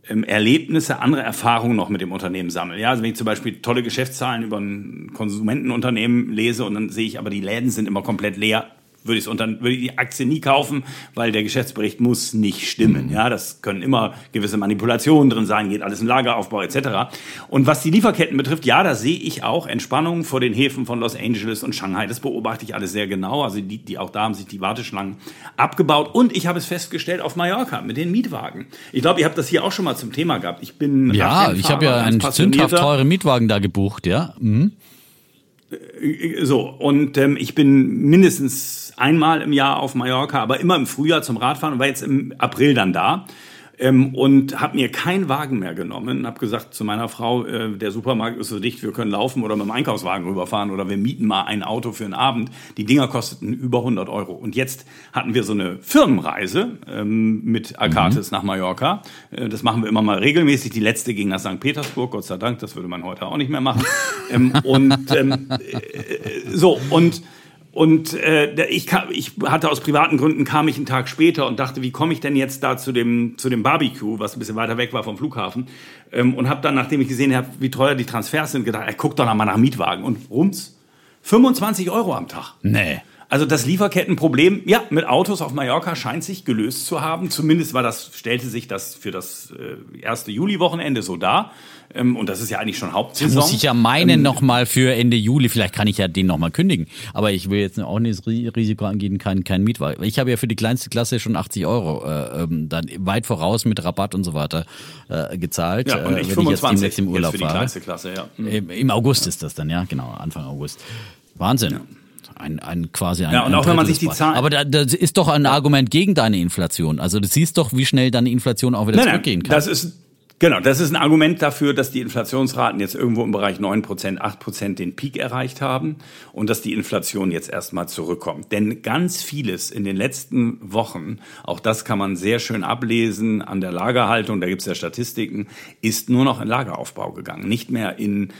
ähm, Erlebnisse, andere Erfahrungen noch mit dem Unternehmen sammle. Ja, also wenn ich zum Beispiel tolle Geschäftszahlen über ein Konsumentenunternehmen lese und dann sehe ich aber, die Läden sind immer komplett leer, würde ich unter, würde ich die Aktie nie kaufen, weil der Geschäftsbericht muss nicht stimmen. Ja, das können immer gewisse Manipulationen drin sein, geht alles im Lageraufbau etc. Und was die Lieferketten betrifft, ja, da sehe ich auch Entspannung vor den Häfen von Los Angeles und Shanghai. Das beobachte ich alles sehr genau. Also die, die auch da haben sich die Warteschlangen abgebaut. Und ich habe es festgestellt auf Mallorca mit den Mietwagen. Ich glaube, ihr habt das hier auch schon mal zum Thema gehabt. Ich bin ja, ich habe ja einen zündhaft teuren Mietwagen da gebucht, ja. Mhm. So und ähm, ich bin mindestens einmal im Jahr auf Mallorca, aber immer im Frühjahr zum Radfahren und war jetzt im April dann da ähm, und habe mir keinen Wagen mehr genommen. Habe gesagt zu meiner Frau, äh, der Supermarkt ist so dicht, wir können laufen oder mit dem Einkaufswagen rüberfahren oder wir mieten mal ein Auto für einen Abend. Die Dinger kosteten über 100 Euro. Und jetzt hatten wir so eine Firmenreise ähm, mit Akatis mhm. nach Mallorca. Äh, das machen wir immer mal regelmäßig. Die letzte ging nach St. Petersburg, Gott sei Dank. Das würde man heute auch nicht mehr machen. ähm, und ähm, äh, so und und äh, ich, kam, ich hatte aus privaten Gründen kam ich einen Tag später und dachte, wie komme ich denn jetzt da zu dem zu dem Barbecue, was ein bisschen weiter weg war vom Flughafen, ähm, und habe dann, nachdem ich gesehen habe, wie teuer die Transfers sind, gedacht, ey, guck doch noch mal nach Mietwagen und rums 25 Euro am Tag. Nee. Also das Lieferkettenproblem, ja, mit Autos auf Mallorca scheint sich gelöst zu haben. Zumindest war das, stellte sich das für das äh, erste Juli-Wochenende so dar. Ähm, und das ist ja eigentlich schon Hauptsaison. Muss ich ja meinen ähm, nochmal für Ende Juli. Vielleicht kann ich ja den nochmal kündigen. Aber ich will jetzt auch nicht das Risiko angehen, kein, kein Mietwagen. Ich habe ja für die kleinste Klasse schon 80 Euro äh, ähm, dann weit voraus mit Rabatt und so weiter äh, gezahlt. Ja, und ich äh, wenn 25 ich jetzt im Urlaub jetzt für die kleinste Klasse, ja. Mhm. Im August ja. ist das dann, ja, genau, Anfang August. Wahnsinn. Ja ein, ein quasi ein. Ja, und auch wenn man sich die Zahlen. Aber da, das ist doch ein Argument gegen deine Inflation. Also du siehst doch, wie schnell deine Inflation auch wieder nein, zurückgehen kann. Das ist Genau, das ist ein Argument dafür, dass die Inflationsraten jetzt irgendwo im Bereich 9%, 8% den Peak erreicht haben und dass die Inflation jetzt erstmal zurückkommt. Denn ganz vieles in den letzten Wochen, auch das kann man sehr schön ablesen an der Lagerhaltung, da gibt es ja Statistiken, ist nur noch in Lageraufbau gegangen, nicht mehr in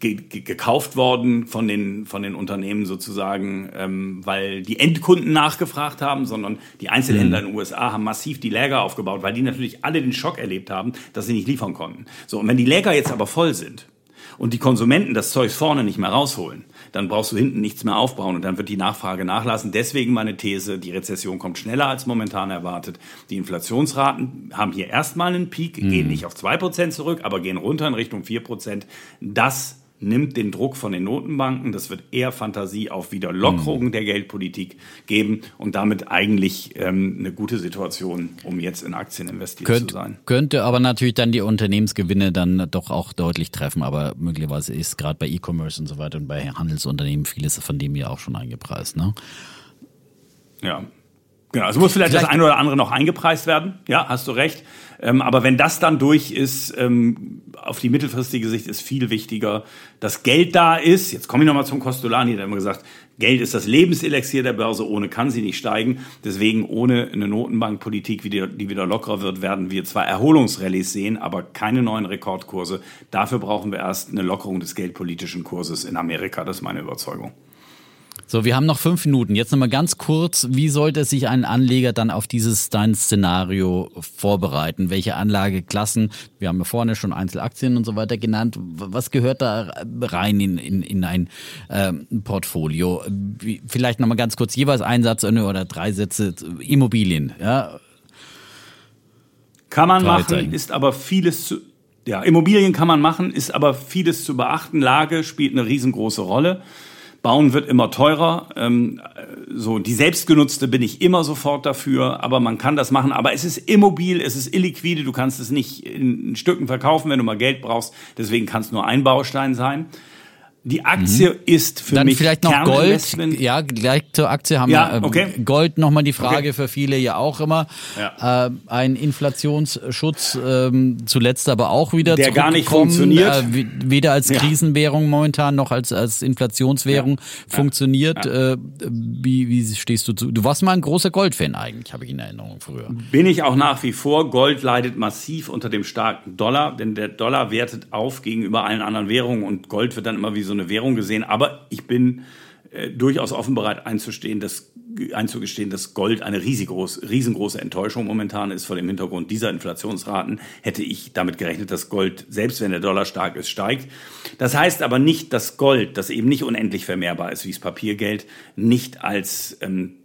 gekauft worden von den, von den Unternehmen sozusagen, ähm, weil die Endkunden nachgefragt haben, sondern die Einzelhändler mhm. in den USA haben massiv die Lager aufgebaut, weil die natürlich alle den Schock erlebt haben, dass sie nicht liefern konnten. So, und wenn die Läger jetzt aber voll sind und die Konsumenten das Zeug vorne nicht mehr rausholen, dann brauchst du hinten nichts mehr aufbauen und dann wird die Nachfrage nachlassen. Deswegen meine These, die Rezession kommt schneller als momentan erwartet. Die Inflationsraten haben hier erstmal einen Peak, mhm. gehen nicht auf zwei Prozent zurück, aber gehen runter in Richtung vier Prozent. Das nimmt den Druck von den Notenbanken. Das wird eher Fantasie auf Wiederlockerung mhm. der Geldpolitik geben und damit eigentlich ähm, eine gute Situation, um jetzt in Aktien investiert Könnt, zu sein. Könnte aber natürlich dann die Unternehmensgewinne dann doch auch deutlich treffen. Aber möglicherweise ist gerade bei E-Commerce und so weiter und bei Handelsunternehmen vieles von dem ja auch schon eingepreist. Ne? Ja, Genau, also muss vielleicht, vielleicht, das eine oder andere noch eingepreist werden. Ja, hast du recht. Ähm, aber wenn das dann durch ist, ähm, auf die mittelfristige Sicht ist viel wichtiger, dass Geld da ist. Jetzt komme ich nochmal zum Costolani, der immer gesagt, Geld ist das Lebenselixier der Börse, ohne kann sie nicht steigen. Deswegen ohne eine Notenbankpolitik, die wieder lockerer wird, werden wir zwar Erholungsrallyes sehen, aber keine neuen Rekordkurse. Dafür brauchen wir erst eine Lockerung des geldpolitischen Kurses in Amerika. Das ist meine Überzeugung. So, wir haben noch fünf Minuten. Jetzt nochmal ganz kurz, wie sollte sich ein Anleger dann auf dieses dein Szenario vorbereiten? Welche Anlageklassen? Wir haben ja vorne schon Einzelaktien und so weiter genannt. Was gehört da rein in, in, in ein ähm, Portfolio? Wie, vielleicht nochmal ganz kurz, jeweils ein Satz oder drei Sätze. Immobilien, ja. Kann man machen, ist aber vieles zu, ja, Immobilien kann man machen, ist aber vieles zu beachten. Lage spielt eine riesengroße Rolle. Bauen wird immer teurer. Ähm, so die selbstgenutzte bin ich immer sofort dafür, aber man kann das machen. Aber es ist immobil, es ist illiquide. Du kannst es nicht in Stücken verkaufen, wenn du mal Geld brauchst. Deswegen kann es nur ein Baustein sein. Die Aktie mhm. ist für Dann mich vielleicht noch Gold. Ja, gleich zur Aktie haben ja, wir okay. Gold nochmal die Frage okay. für viele ja auch immer. Ja. Äh, ein Inflationsschutz ähm, zuletzt aber auch wieder der gar nicht funktioniert. Äh, weder als Krisenwährung momentan noch als als Inflationswährung ja. funktioniert. Äh, wie, wie stehst du zu? Du warst mal ein großer Goldfan eigentlich, habe ich in Erinnerung früher. Bin ich auch nach wie vor. Gold leidet massiv unter dem starken Dollar, denn der Dollar wertet auf gegenüber allen anderen Währungen und Gold wird dann immer wie so so eine Währung gesehen. Aber ich bin äh, durchaus offen bereit einzustehen, dass, einzugestehen, dass Gold eine riesengroß, riesengroße Enttäuschung momentan ist. Vor dem Hintergrund dieser Inflationsraten hätte ich damit gerechnet, dass Gold, selbst wenn der Dollar stark ist, steigt. Das heißt aber nicht, dass Gold, das eben nicht unendlich vermehrbar ist wie das Papiergeld, nicht als ähm,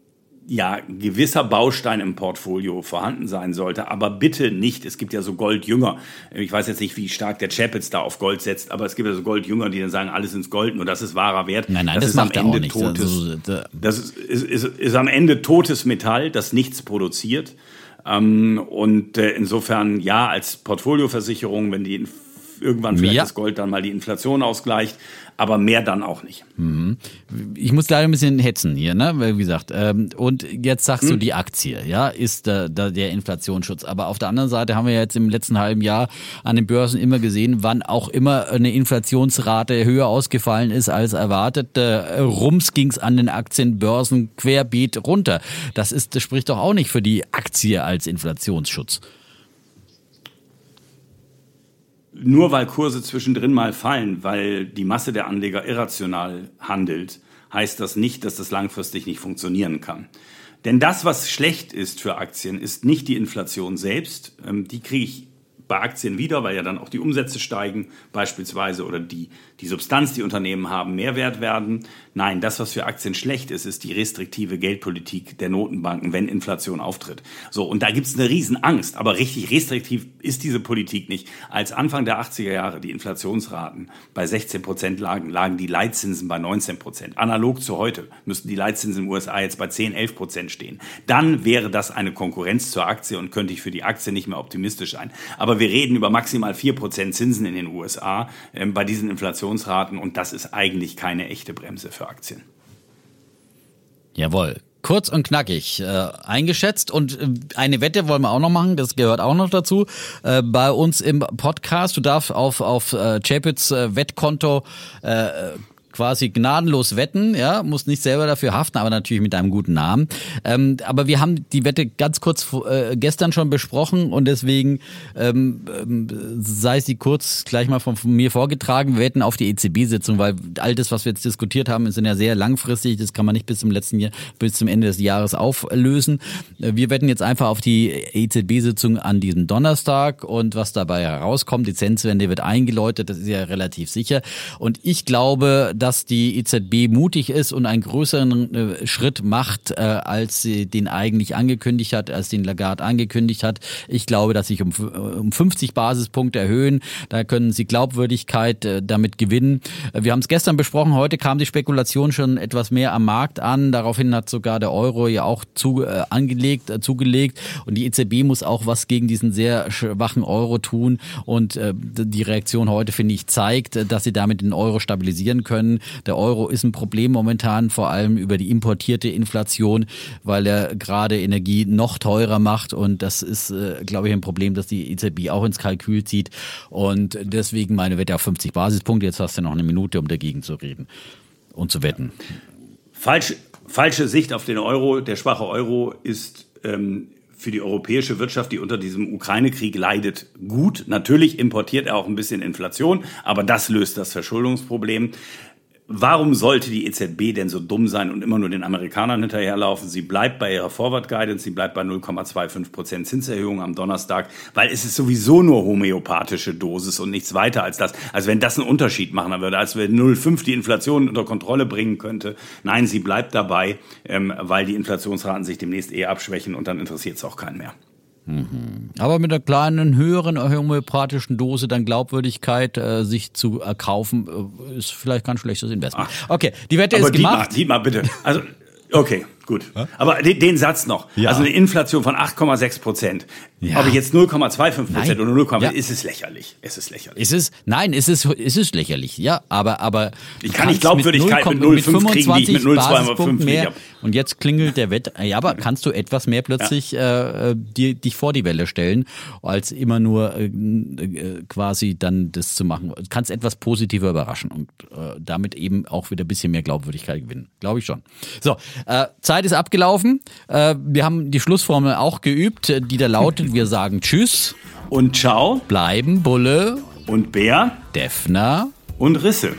ja gewisser Baustein im Portfolio vorhanden sein sollte, aber bitte nicht. Es gibt ja so Goldjünger. Ich weiß jetzt nicht, wie stark der Chapitz da auf Gold setzt, aber es gibt ja so Goldjünger, die dann sagen, alles ins Gold, nur das ist wahrer Wert. Nein, nein, das, das ist am Ende totes. Also, das ist, ist, ist, ist, am Ende totes Metall, das nichts produziert. Ähm, und äh, insofern ja, als Portfolioversicherung, wenn die irgendwann vielleicht ja. das Gold dann mal die Inflation ausgleicht, aber mehr dann auch nicht. Mhm. Ich muss leider ein bisschen hetzen hier, ne? Wie gesagt. Ähm, und jetzt sagst hm. du, die Aktie, ja, ist der, der Inflationsschutz. Aber auf der anderen Seite haben wir jetzt im letzten halben Jahr an den Börsen immer gesehen, wann auch immer eine Inflationsrate höher ausgefallen ist als erwartet. Rums ging es an den Aktienbörsen querbeet runter. Das ist, das spricht doch auch nicht für die Aktie als Inflationsschutz nur weil Kurse zwischendrin mal fallen, weil die Masse der Anleger irrational handelt, heißt das nicht, dass das langfristig nicht funktionieren kann. Denn das, was schlecht ist für Aktien, ist nicht die Inflation selbst. Ähm, die kriege ich bei Aktien wieder, weil ja dann auch die Umsätze steigen beispielsweise oder die, die Substanz, die Unternehmen haben, mehr wert werden. Nein, das, was für Aktien schlecht ist, ist die restriktive Geldpolitik der Notenbanken, wenn Inflation auftritt. So, und da gibt es eine Riesenangst, aber richtig restriktiv ist diese Politik nicht. Als Anfang der 80er Jahre die Inflationsraten bei 16 Prozent lagen, lagen die Leitzinsen bei 19 Prozent. Analog zu heute müssten die Leitzinsen in den USA jetzt bei 10, 11 Prozent stehen. Dann wäre das eine Konkurrenz zur Aktie und könnte ich für die Aktie nicht mehr optimistisch sein. Aber wir reden über maximal 4 Prozent Zinsen in den USA äh, bei diesen Inflationsraten und das ist eigentlich keine echte Bremse für Aktien. Jawohl. Kurz und knackig äh, eingeschätzt und äh, eine Wette wollen wir auch noch machen, das gehört auch noch dazu. Äh, bei uns im Podcast, du darfst auf, auf äh, Chapitz äh, Wettkonto äh, quasi gnadenlos wetten, ja, musst nicht selber dafür haften, aber natürlich mit einem guten Namen. Ähm, aber wir haben die Wette ganz kurz äh, gestern schon besprochen und deswegen ähm, ähm, sei sie kurz gleich mal von, von mir vorgetragen. Wir wetten auf die EZB-Sitzung, weil all das, was wir jetzt diskutiert haben, sind ja sehr langfristig. Das kann man nicht bis zum letzten Jahr, bis zum Ende des Jahres auflösen. Äh, wir wetten jetzt einfach auf die EZB-Sitzung an diesem Donnerstag und was dabei herauskommt. Die Zinswende wird eingeläutet, das ist ja relativ sicher. Und ich glaube, dass die EZB mutig ist und einen größeren äh, Schritt macht, äh, als sie den eigentlich angekündigt hat, als den Lagarde angekündigt hat. Ich glaube, dass sich um, um 50 Basispunkte erhöhen. Da können sie Glaubwürdigkeit äh, damit gewinnen. Äh, wir haben es gestern besprochen. Heute kam die Spekulation schon etwas mehr am Markt an. Daraufhin hat sogar der Euro ja auch zu, äh, angelegt, äh, zugelegt. Und die EZB muss auch was gegen diesen sehr schwachen Euro tun. Und äh, die Reaktion heute, finde ich, zeigt, dass sie damit den Euro stabilisieren können. Der Euro ist ein Problem momentan, vor allem über die importierte Inflation, weil er gerade Energie noch teurer macht. Und das ist, äh, glaube ich, ein Problem, das die EZB auch ins Kalkül zieht. Und deswegen meine Wette auf 50 Basispunkte. Jetzt hast du noch eine Minute, um dagegen zu reden und zu wetten. Falsch, falsche Sicht auf den Euro. Der schwache Euro ist ähm, für die europäische Wirtschaft, die unter diesem Ukraine-Krieg leidet, gut. Natürlich importiert er auch ein bisschen Inflation, aber das löst das Verschuldungsproblem. Warum sollte die EZB denn so dumm sein und immer nur den Amerikanern hinterherlaufen? Sie bleibt bei ihrer Forward Guidance, sie bleibt bei 0,25 Prozent Zinserhöhung am Donnerstag, weil es ist sowieso nur homöopathische Dosis und nichts weiter als das. Also wenn das einen Unterschied machen würde, als wenn 0,5 die Inflation unter Kontrolle bringen könnte. Nein, sie bleibt dabei, ähm, weil die Inflationsraten sich demnächst eh abschwächen und dann interessiert es auch keinen mehr. Mhm. Aber mit einer kleinen, höheren homöopathischen Dose dann Glaubwürdigkeit äh, sich zu erkaufen, äh, ist vielleicht kein schlechtes Investment. Ach, okay, die Wette ist gemacht. Dietmar, Dietmar, bitte. Also, okay. Gut. Aber den, den Satz noch. Ja. Also eine Inflation von 8,6 Prozent. Ja. Ob ich jetzt 0,25 Prozent oder 0, ja. ist es lächerlich. Es ist lächerlich. Ist es? Nein, es ist, es ist lächerlich. Ja, aber, aber. Ich kann nicht Glaubwürdigkeit mit 0,5 kriegen, die ich mit 0,25 mehr. Und jetzt klingelt der Wett. Ja, aber kannst du etwas mehr plötzlich ja. äh, die, dich vor die Welle stellen, als immer nur äh, äh, quasi dann das zu machen. Du kannst etwas positiver überraschen und äh, damit eben auch wieder ein bisschen mehr Glaubwürdigkeit gewinnen. Glaube ich schon. So, äh, Zeit Zeit ist abgelaufen. Äh, wir haben die Schlussformel auch geübt, die da lautet, wir sagen Tschüss. Und Ciao. Bleiben Bulle. Und Bär. Defner. Und Risse.